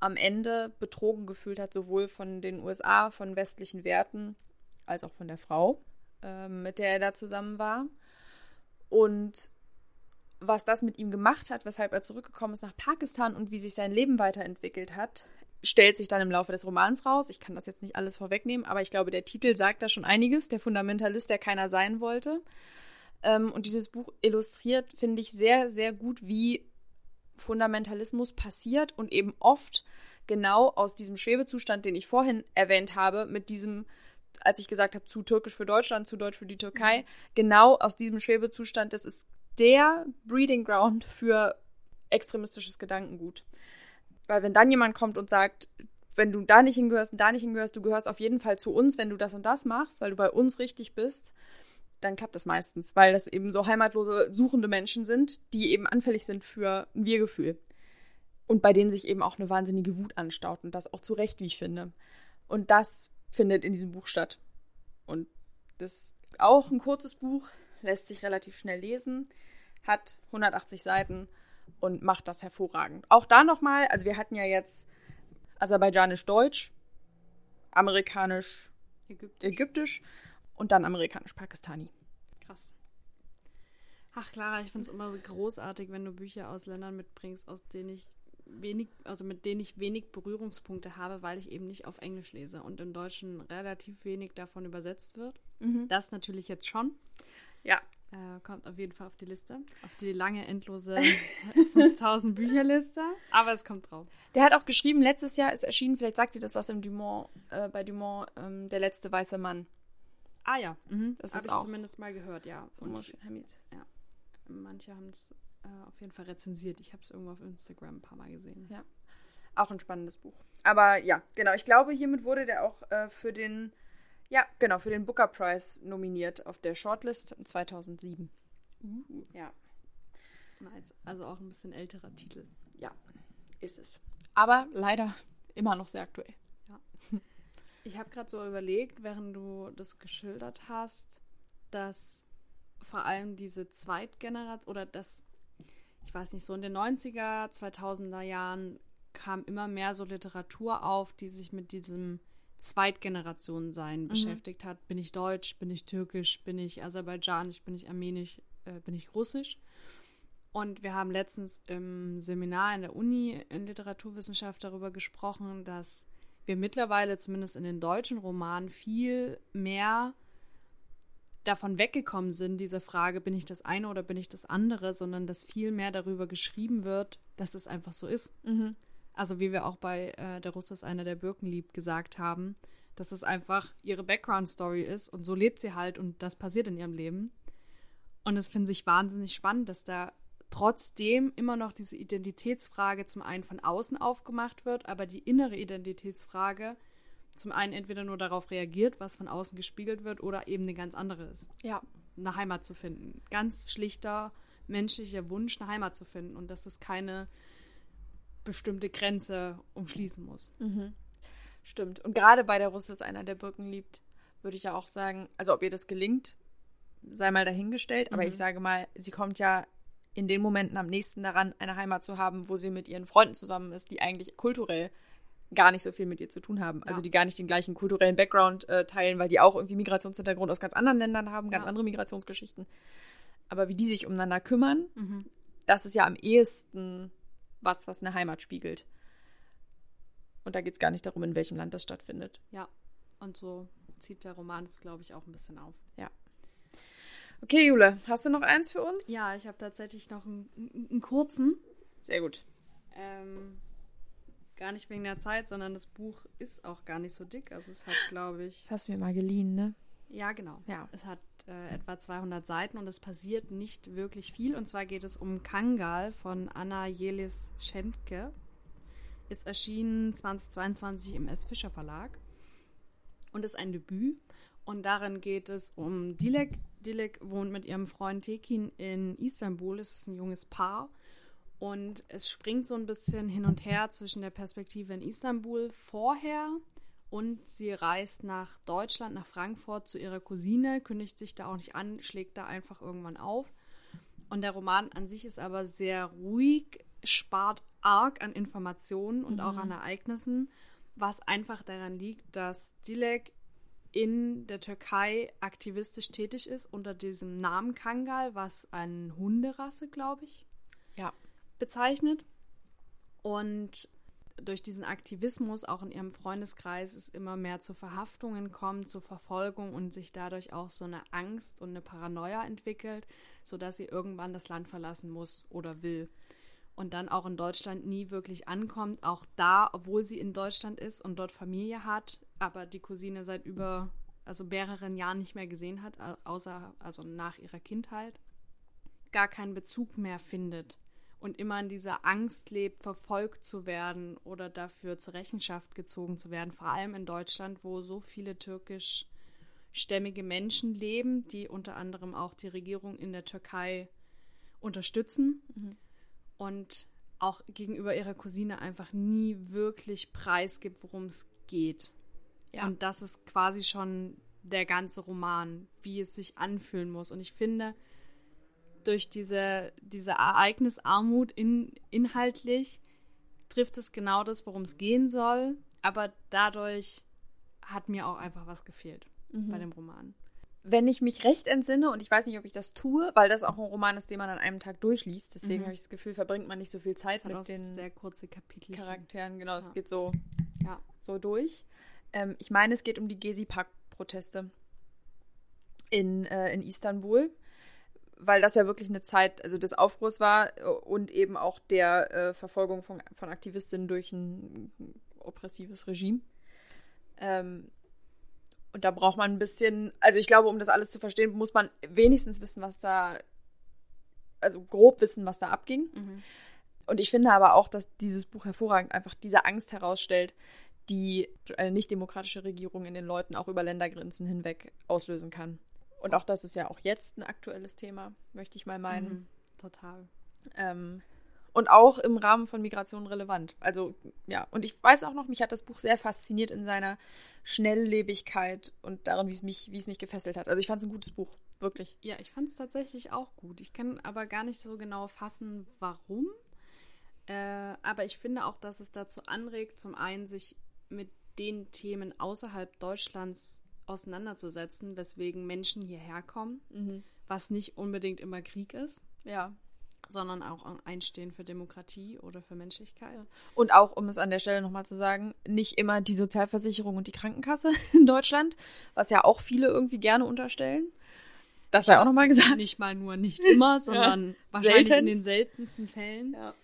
am Ende betrogen gefühlt hat, sowohl von den USA, von westlichen Werten, als auch von der Frau, äh, mit der er da zusammen war. Und was das mit ihm gemacht hat, weshalb er zurückgekommen ist nach Pakistan und wie sich sein Leben weiterentwickelt hat, stellt sich dann im Laufe des Romans raus. Ich kann das jetzt nicht alles vorwegnehmen, aber ich glaube, der Titel sagt da schon einiges. Der Fundamentalist, der keiner sein wollte. Ähm, und dieses Buch illustriert, finde ich, sehr, sehr gut, wie Fundamentalismus passiert und eben oft genau aus diesem Schwebezustand, den ich vorhin erwähnt habe, mit diesem, als ich gesagt habe, zu türkisch für Deutschland, zu deutsch für die Türkei, genau aus diesem Schwebezustand, das ist der Breeding Ground für extremistisches Gedankengut. Weil wenn dann jemand kommt und sagt, wenn du da nicht hingehörst und da nicht hingehörst, du gehörst auf jeden Fall zu uns, wenn du das und das machst, weil du bei uns richtig bist, dann klappt das meistens, weil das eben so heimatlose, suchende Menschen sind, die eben anfällig sind für ein Wir-Gefühl. Und bei denen sich eben auch eine wahnsinnige Wut anstaut und das auch zu Recht, wie ich finde. Und das findet in diesem Buch statt. Und das ist auch ein kurzes Buch, lässt sich relativ schnell lesen, hat 180 Seiten und macht das hervorragend. Auch da nochmal, also wir hatten ja jetzt aserbaidschanisch-deutsch, amerikanisch-ägyptisch Ägypten. Und dann amerikanisch-pakistani. Krass. Ach Clara, ich finde es immer so großartig, wenn du Bücher aus Ländern mitbringst, aus denen ich wenig, also mit denen ich wenig Berührungspunkte habe, weil ich eben nicht auf Englisch lese und im Deutschen relativ wenig davon übersetzt wird. Mhm. Das natürlich jetzt schon. Ja. Äh, kommt auf jeden Fall auf die Liste. Auf die lange, endlose 5000 Bücherliste. Aber es kommt drauf. Der hat auch geschrieben, letztes Jahr ist erschienen, vielleicht sagt ihr das was im Dumont, äh, bei Dumont, ähm, Der letzte weiße Mann. Ah ja, mhm. Das habe ich auch zumindest mal gehört, ja. Von Hamid. manche haben es äh, auf jeden Fall rezensiert. Ich habe es irgendwo auf Instagram ein paar Mal gesehen. Ja. Auch ein spannendes Buch. Aber ja, genau. Ich glaube, hiermit wurde der auch äh, für den, ja, genau, für den Booker Prize nominiert auf der Shortlist 2007. Ja, Nice. Also auch ein bisschen älterer Titel. ja, ist es. Aber leider immer noch sehr aktuell. Ich habe gerade so überlegt, während du das geschildert hast, dass vor allem diese Zweitgeneration oder das, ich weiß nicht, so in den 90er, 2000er Jahren kam immer mehr so Literatur auf, die sich mit diesem Zweitgenerationen-Sein beschäftigt hat. Bin ich deutsch, bin ich türkisch, bin ich aserbaidschanisch, bin ich armenisch, äh, bin ich russisch? Und wir haben letztens im Seminar in der Uni in Literaturwissenschaft darüber gesprochen, dass wir mittlerweile zumindest in den deutschen Romanen viel mehr davon weggekommen sind, diese Frage, bin ich das eine oder bin ich das andere, sondern dass viel mehr darüber geschrieben wird, dass es einfach so ist. Mhm. Also wie wir auch bei äh, Der Russe ist einer, der Birken liebt, gesagt haben, dass es einfach ihre Background-Story ist und so lebt sie halt und das passiert in ihrem Leben. Und es finde ich wahnsinnig spannend, dass da trotzdem immer noch diese Identitätsfrage zum einen von außen aufgemacht wird, aber die innere Identitätsfrage zum einen entweder nur darauf reagiert, was von außen gespiegelt wird, oder eben eine ganz andere ist, Ja, eine Heimat zu finden. Ganz schlichter menschlicher Wunsch, eine Heimat zu finden und dass es keine bestimmte Grenze umschließen muss. stimmt. Und gerade bei der Russe ist einer, der Birken liebt, würde ich ja auch sagen, also ob ihr das gelingt, sei mal dahingestellt, aber Mhm. ich sage mal, sie kommt ja in den Momenten am nächsten daran, eine Heimat zu haben, wo sie mit ihren Freunden zusammen ist, die eigentlich kulturell gar nicht so viel mit ihr zu tun haben. Also Ja. die gar nicht den gleichen kulturellen Background äh, teilen, weil die auch irgendwie Migrationshintergrund aus ganz anderen Ländern haben, ganz Ja. andere Migrationsgeschichten. Aber wie die sich umeinander kümmern, Mhm. das ist ja am ehesten was, was eine Heimat spiegelt. Und da geht es gar nicht darum, in welchem Land das stattfindet. Ja, und so zieht der Roman es, glaube ich, auch ein bisschen auf. Okay, Jule, hast du noch eins für uns? Ja, ich habe tatsächlich noch einen, einen, kurzen. Sehr gut. Ähm, gar nicht wegen der Zeit, sondern das Buch ist auch gar nicht so dick. Also es hat, glaube ich, Das hast du mir mal geliehen, ne? ja genau. Ja. Es hat äh, etwa 200 Seiten und es passiert nicht wirklich viel. Und zwar geht es um Kangal von Anna Jelis Schentke. Ist erschienen 2022 im S. Fischer Verlag und ist ein Debüt. Und darin geht es um Dilek. Dilek wohnt mit ihrem Freund Tekin in Istanbul. Es ist ein junges Paar. Und es springt so ein bisschen hin und her zwischen der Perspektive in Istanbul vorher und sie reist nach Deutschland, nach Frankfurt zu ihrer Cousine, kündigt sich da auch nicht an, schlägt da einfach irgendwann auf. Und der Roman an sich ist aber sehr ruhig, spart arg an Informationen und auch an Ereignissen, was einfach daran liegt, dass Dilek in der Türkei aktivistisch tätig ist unter diesem Namen Kangal, was eine Hunderasse, glaube ich, Ja. bezeichnet. Und durch diesen Aktivismus auch in ihrem Freundeskreis es immer mehr zu Verhaftungen kommt, zu Verfolgung und sich dadurch auch so eine Angst und eine Paranoia entwickelt, sodass sie irgendwann das Land verlassen muss oder will. Und dann auch in Deutschland nie wirklich ankommt, auch da, obwohl sie in Deutschland ist und dort Familie hat, aber die Cousine seit über, also mehreren Jahren nicht mehr gesehen hat, au- außer, also nach ihrer Kindheit, gar keinen Bezug mehr findet und immer in dieser Angst lebt, verfolgt zu werden oder dafür zur Rechenschaft gezogen zu werden, vor allem in Deutschland, wo so viele türkischstämmige Menschen leben, die unter anderem auch die Regierung in der Türkei unterstützen und auch gegenüber ihrer Cousine einfach nie wirklich preisgibt, worum es geht. Ja. Und das ist quasi schon der ganze Roman, wie es sich anfühlen muss. Und ich finde, durch diese, diese Ereignisarmut in, inhaltlich trifft es genau das, worum es gehen soll. Aber dadurch hat mir auch einfach was gefehlt bei dem Roman. wenn ich mich recht entsinne, und ich weiß nicht, ob ich das tue, weil das auch ein Roman ist, den man an einem Tag durchliest, deswegen Mhm. habe ich das Gefühl, verbringt man nicht so viel Zeit mit den sehr kurze Kapitel. Charakteren. Genau, es Ja. geht so, Ja. so durch. Ähm, ich meine, es geht um die Gezi-Park-Proteste in, äh, in Istanbul, weil das ja wirklich eine Zeit also des Aufruhrs war äh, und eben auch der äh, Verfolgung von, von Aktivistinnen durch ein oppressives Regime. Ähm, und da braucht man ein bisschen, also ich glaube, um das alles zu verstehen, muss man wenigstens wissen, was da, also grob wissen, was da abging. Mhm. Und ich finde aber auch, dass dieses Buch hervorragend einfach diese Angst herausstellt, die eine nicht-demokratische Regierung in den Leuten auch über Ländergrenzen hinweg auslösen kann. Und auch das ist ja auch jetzt ein aktuelles Thema, möchte ich mal meinen. Mhm. Total. Ähm, und auch im Rahmen von Migration relevant. Also, ja, und ich weiß auch noch, mich hat das Buch sehr fasziniert in seiner Schnelllebigkeit und darin, wie es mich, wie es mich gefesselt hat. Also ich fand es ein gutes Buch, wirklich. Ja, ich fand es tatsächlich auch gut. Ich kann aber gar nicht so genau fassen, warum. Äh, aber ich finde auch, dass es dazu anregt, zum einen sich mit den Themen außerhalb Deutschlands auseinanderzusetzen, weswegen Menschen hierher kommen, was nicht unbedingt immer Krieg ist, Ja. sondern auch ein Einstehen für Demokratie oder für Menschlichkeit. Und auch, um es an der Stelle nochmal zu sagen, nicht immer die Sozialversicherung und die Krankenkasse in Deutschland, was ja auch viele irgendwie gerne unterstellen. Das sei auch nochmal gesagt. Nicht mal nur nicht immer, sondern wahrscheinlich in den Seltenst. seltensten Fällen. Ja.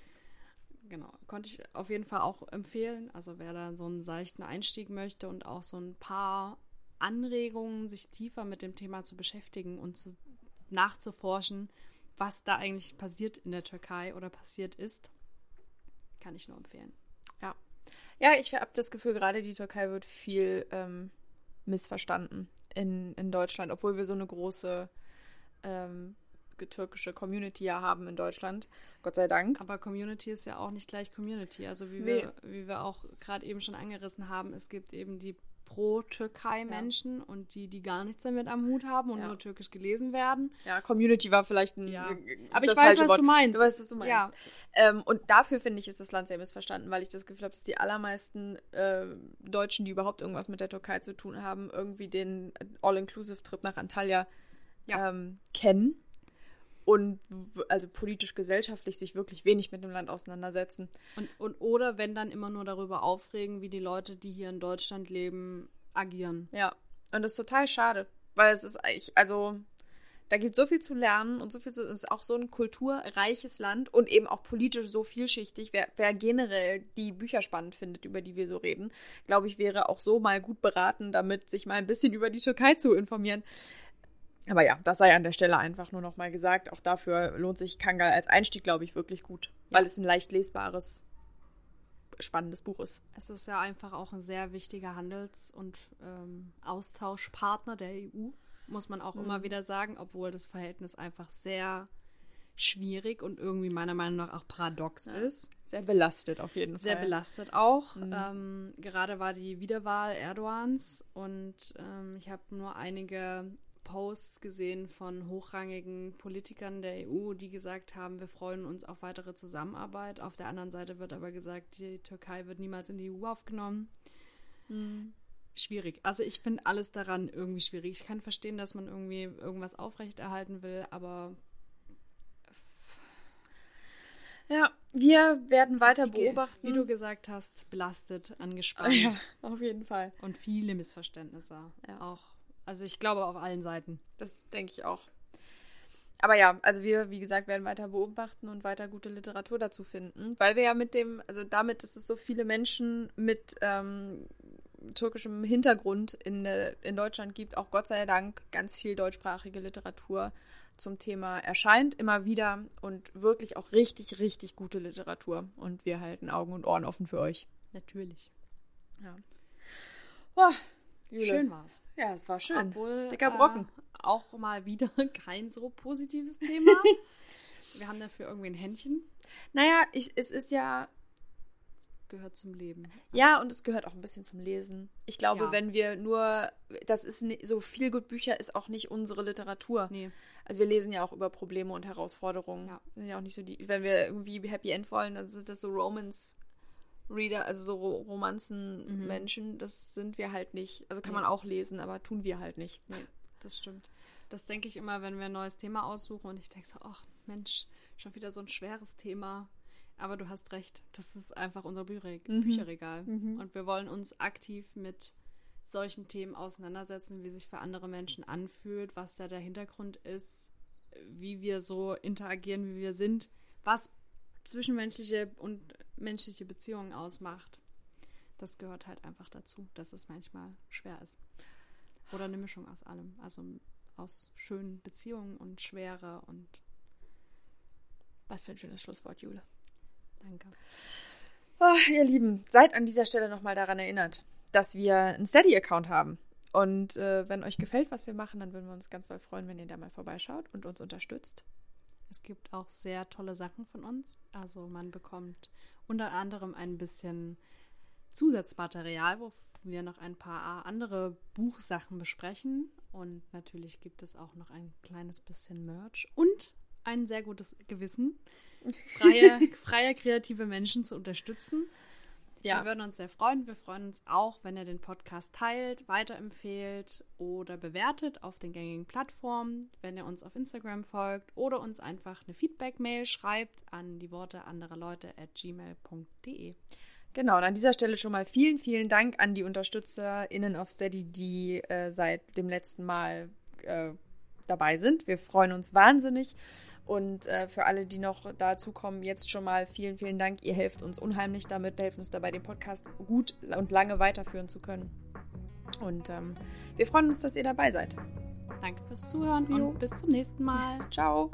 Genau, konnte ich auf jeden Fall auch empfehlen. Also wer da so einen seichten Einstieg möchte und auch so ein paar Anregungen, sich tiefer mit dem Thema zu beschäftigen und zu, nachzuforschen, was da eigentlich passiert in der Türkei oder passiert ist, kann ich nur empfehlen. Ja, ich habe das Gefühl, gerade die Türkei wird viel ähm, missverstanden in, in Deutschland, obwohl wir so eine große ähm, türkische Community ja haben in Deutschland. Gott sei Dank. Aber Community ist ja auch nicht gleich Community. Also wie, Nee. wir, wie wir auch gerade eben schon angerissen haben, es gibt eben die Pro-Türkei-Menschen und die, die gar nichts damit am Hut haben und Ja. nur türkisch gelesen werden. Ja, Community war vielleicht ein. Ja. äh, Aber ich weiß, was Wort. du meinst. Du weißt, was du meinst. Ja. Ähm, und dafür finde ich, ist das Land sehr missverstanden, weil ich das Gefühl habe, dass die allermeisten äh, Deutschen, die überhaupt irgendwas mit der Türkei zu tun haben, irgendwie den All-Inclusive-Trip nach Antalya Ja. ähm, kennen und also politisch-gesellschaftlich sich wirklich wenig mit dem Land auseinandersetzen. Und, und oder wenn dann immer nur darüber aufregen, wie die Leute, die hier in Deutschland leben, agieren. Ja, und das ist total schade, weil es ist eigentlich, also da gibt so viel zu lernen und so viel zu, es ist auch so ein kulturreiches Land und eben auch politisch so vielschichtig. Wer, wer generell die Bücher spannend findet, über die wir so reden, glaube ich, wäre auch so mal gut beraten, damit sich mal ein bisschen über die Türkei zu informieren. Aber ja, das sei an der Stelle einfach nur noch mal gesagt. Auch dafür lohnt sich Kangal als Einstieg, glaube ich, wirklich gut, weil Ja. es ein leicht lesbares, spannendes Buch ist. Es ist ja einfach auch ein sehr wichtiger Handels- und ähm, Austauschpartner der EU, muss man auch Mhm. immer wieder sagen, obwohl das Verhältnis einfach sehr schwierig und irgendwie meiner Meinung nach auch paradox ist. Sehr belastet auf jeden Sehr Fall. belastet auch. Mhm. Ähm, gerade war die Wiederwahl Erdogans und ähm, ich habe nur einige Posts gesehen von hochrangigen Politikern der EU, die gesagt haben, wir freuen uns auf weitere Zusammenarbeit. Auf der anderen Seite wird aber gesagt, die Türkei wird niemals in die EU aufgenommen. Mhm. Schwierig. Also ich finde alles daran irgendwie schwierig. Ich kann verstehen, dass man irgendwie irgendwas aufrechterhalten will, aber Ja, wir werden weiter beobachten. wie du gesagt hast, belastet, angespannt ja, auf jeden Fall. und viele Missverständnisse. Ja. Auch, also ich glaube auf allen Seiten. Das denke ich auch. Aber ja, also wir, wie gesagt, werden weiter beobachten und weiter gute Literatur dazu finden, weil wir ja mit dem, also damit, dass es so viele Menschen mit ähm, türkischem Hintergrund in, in Deutschland gibt, auch Gott sei Dank ganz viel deutschsprachige Literatur zum Thema erscheint, immer wieder und wirklich auch richtig, richtig gute Literatur. Und wir halten Augen und Ohren offen für euch. Natürlich. Ja. Boah, Jule. Schön war's. Ja, es war schön. Obwohl Dicker Brocken. Äh, auch mal wieder kein so positives Thema. Wir haben dafür irgendwie ein Händchen. Naja, ich, es ist ja Gehört zum Leben. Ja, und es gehört auch ein bisschen zum Lesen. Ich glaube, Ja. wenn wir nur, das ist ni- so viel gut Bücher ist auch nicht unsere Literatur. Nee. Also wir lesen ja auch über Probleme und Herausforderungen. Ja. Sind ja auch nicht so die, wenn wir irgendwie Happy End wollen, dann sind das so Romance Reader, also so Ro- Romanzen Mhm. Menschen. Das sind wir halt nicht. Also kann Nee. man auch lesen, aber tun wir halt nicht. Nee. das stimmt. Das denke ich immer, wenn wir ein neues Thema aussuchen und ich denke so, ach Mensch, schon wieder so ein schweres Thema. Aber du hast recht, das ist einfach unser Bücher mhm. Bücherregal. Mhm. Und wir wollen uns aktiv mit solchen Themen auseinandersetzen, wie sich für andere Menschen anfühlt, was da der Hintergrund ist, wie wir so interagieren, wie wir sind, was zwischenmenschliche und menschliche Beziehungen ausmacht. Das gehört halt einfach dazu, dass es manchmal schwer ist. Oder eine Mischung aus allem. Also aus schönen Beziehungen und Schwere und. Was für ein schönes Schlusswort, Jule. Danke. Oh, ihr Lieben, seid an dieser Stelle nochmal daran erinnert, dass wir einen Steady-Account haben. Und äh, wenn euch gefällt, was wir machen, dann würden wir uns ganz doll freuen, wenn ihr da mal vorbeischaut und uns unterstützt. Es gibt auch sehr tolle Sachen von uns. Also man bekommt unter anderem ein bisschen Zusatzmaterial, wo wir noch ein paar andere Buchsachen besprechen. Und natürlich gibt es auch noch ein kleines bisschen Merch und ein sehr gutes Gewissen, freie, freie kreative Menschen zu unterstützen. Ja. Wir würden uns sehr freuen. Wir freuen uns auch, wenn ihr den Podcast teilt, weiterempfehlt oder bewertet auf den gängigen Plattformen, wenn ihr uns auf Instagram folgt oder uns einfach eine Feedback-Mail schreibt an die Worte anderer Leute at gmail.de. Genau, und an dieser Stelle schon mal vielen, vielen Dank an die UnterstützerInnen auf Steady, die äh, seit dem letzten Mal äh, dabei sind. Wir freuen uns wahnsinnig. Und äh, für alle, die noch dazukommen, jetzt schon mal vielen, vielen Dank. Ihr helft uns unheimlich damit, helft uns dabei, den Podcast gut und lange weiterführen zu können. Und ähm, wir freuen uns, dass ihr dabei seid. Danke fürs Zuhören jo. und bis zum nächsten Mal. Ciao.